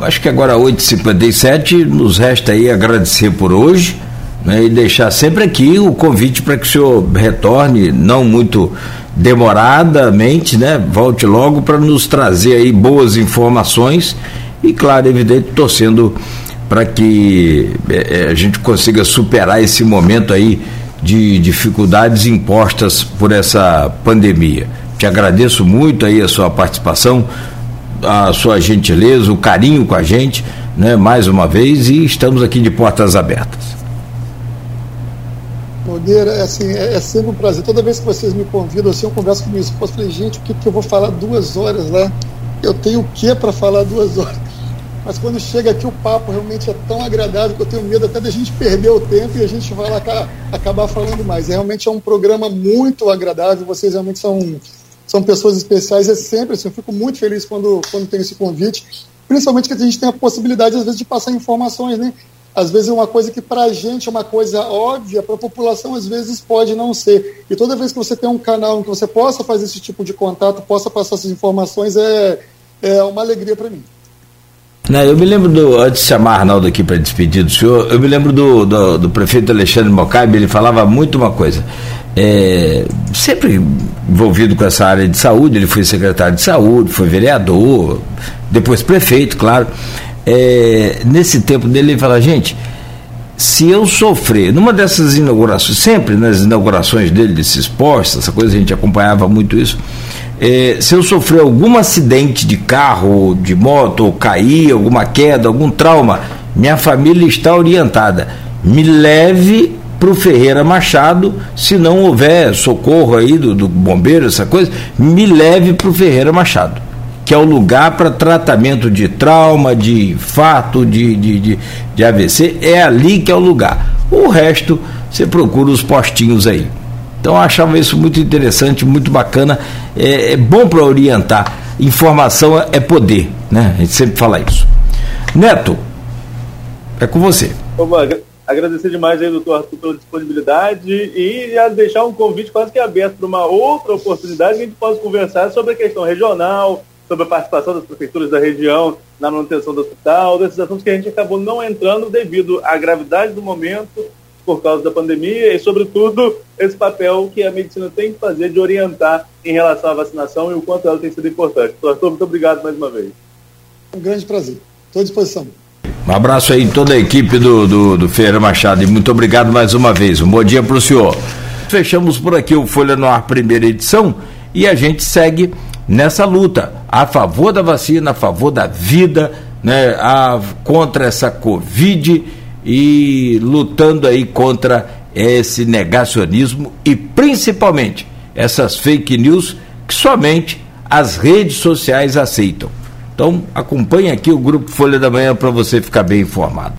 acho que agora 8h57, nos resta aí agradecer por hoje né, e deixar sempre aqui o convite para que o senhor retorne, não muito demoradamente, né, volte logo para nos trazer aí boas informações e, claro, evidente, torcendo para que é, a gente consiga superar esse momento aí de dificuldades impostas por essa pandemia. Te agradeço muito aí a sua participação, a sua gentileza, o carinho com a gente, né, mais uma vez, e estamos aqui de portas abertas. Nogueira, é, assim, é, é, sempre um prazer. Toda vez que vocês me convidam, assim, eu converso com minha esposa, falei, gente, o que, que eu vou falar duas horas lá? Eu tenho o que para falar duas horas? Mas quando chega aqui o papo realmente é tão agradável que eu tenho medo até da gente perder o tempo e a gente vai lá acabar falando mais. É, realmente é um programa muito agradável, vocês realmente são são pessoas especiais, é sempre assim, eu fico muito feliz quando, quando tem esse convite, principalmente que a gente tem a possibilidade, às vezes, de passar informações, né? Às vezes é uma coisa que para a gente é uma coisa óbvia, para a população às vezes pode não ser. E toda vez que você tem um canal em que você possa fazer esse tipo de contato, possa passar essas informações, é, é uma alegria para mim. Não, eu me lembro do, antes de chamar Arnaldo aqui para despedir do senhor, eu me lembro do, do, do prefeito Alexandre Mocabe, ele falava muito uma coisa é, sempre envolvido com essa área de saúde, ele foi secretário de saúde, foi vereador, depois prefeito, claro. É, nesse tempo dele, ele fala, gente, se eu sofrer, numa dessas inaugurações, sempre nas inaugurações dele, desses postos, essa coisa, a gente acompanhava muito isso, é, se eu sofrer algum acidente de carro, de moto, ou cair, alguma queda, algum trauma, minha família está orientada. Me leve para o Ferreira Machado, se não houver socorro aí do, do bombeiro, essa coisa, me leve para o Ferreira Machado, que é o lugar para tratamento de trauma, de infarto, de, de, de, de AVC, é ali que é o lugar. O resto, você procura os postinhos aí. Então eu achava isso muito interessante, muito bacana, é, é bom para orientar. Informação é poder, né? A gente sempre fala isso. Neto, é com você. Vamos agradecer demais aí, doutor Arthur, pela disponibilidade e deixar um convite quase que aberto para uma outra oportunidade que a gente possa conversar sobre a questão regional, sobre a participação das prefeituras da região na manutenção do hospital, desses assuntos que a gente acabou não entrando devido à gravidade do momento, por causa da pandemia e, sobretudo, esse papel que a medicina tem que fazer de orientar em relação à vacinação e o quanto ela tem sido importante. Doutor Arthur, muito obrigado mais uma vez. Um grande prazer. Estou à disposição. Um abraço aí toda a equipe do, do, do Ferreira Machado e muito obrigado mais uma vez. Um bom dia para o senhor. Fechamos por aqui o Folha no Ar, primeira edição, e a gente segue nessa luta a favor da vacina, a favor da vida, né, a, contra essa Covid e lutando aí contra esse negacionismo e principalmente essas fake news que somente as redes sociais aceitam. Então, acompanhe aqui o Grupo Folha da Manhã para você ficar bem informado.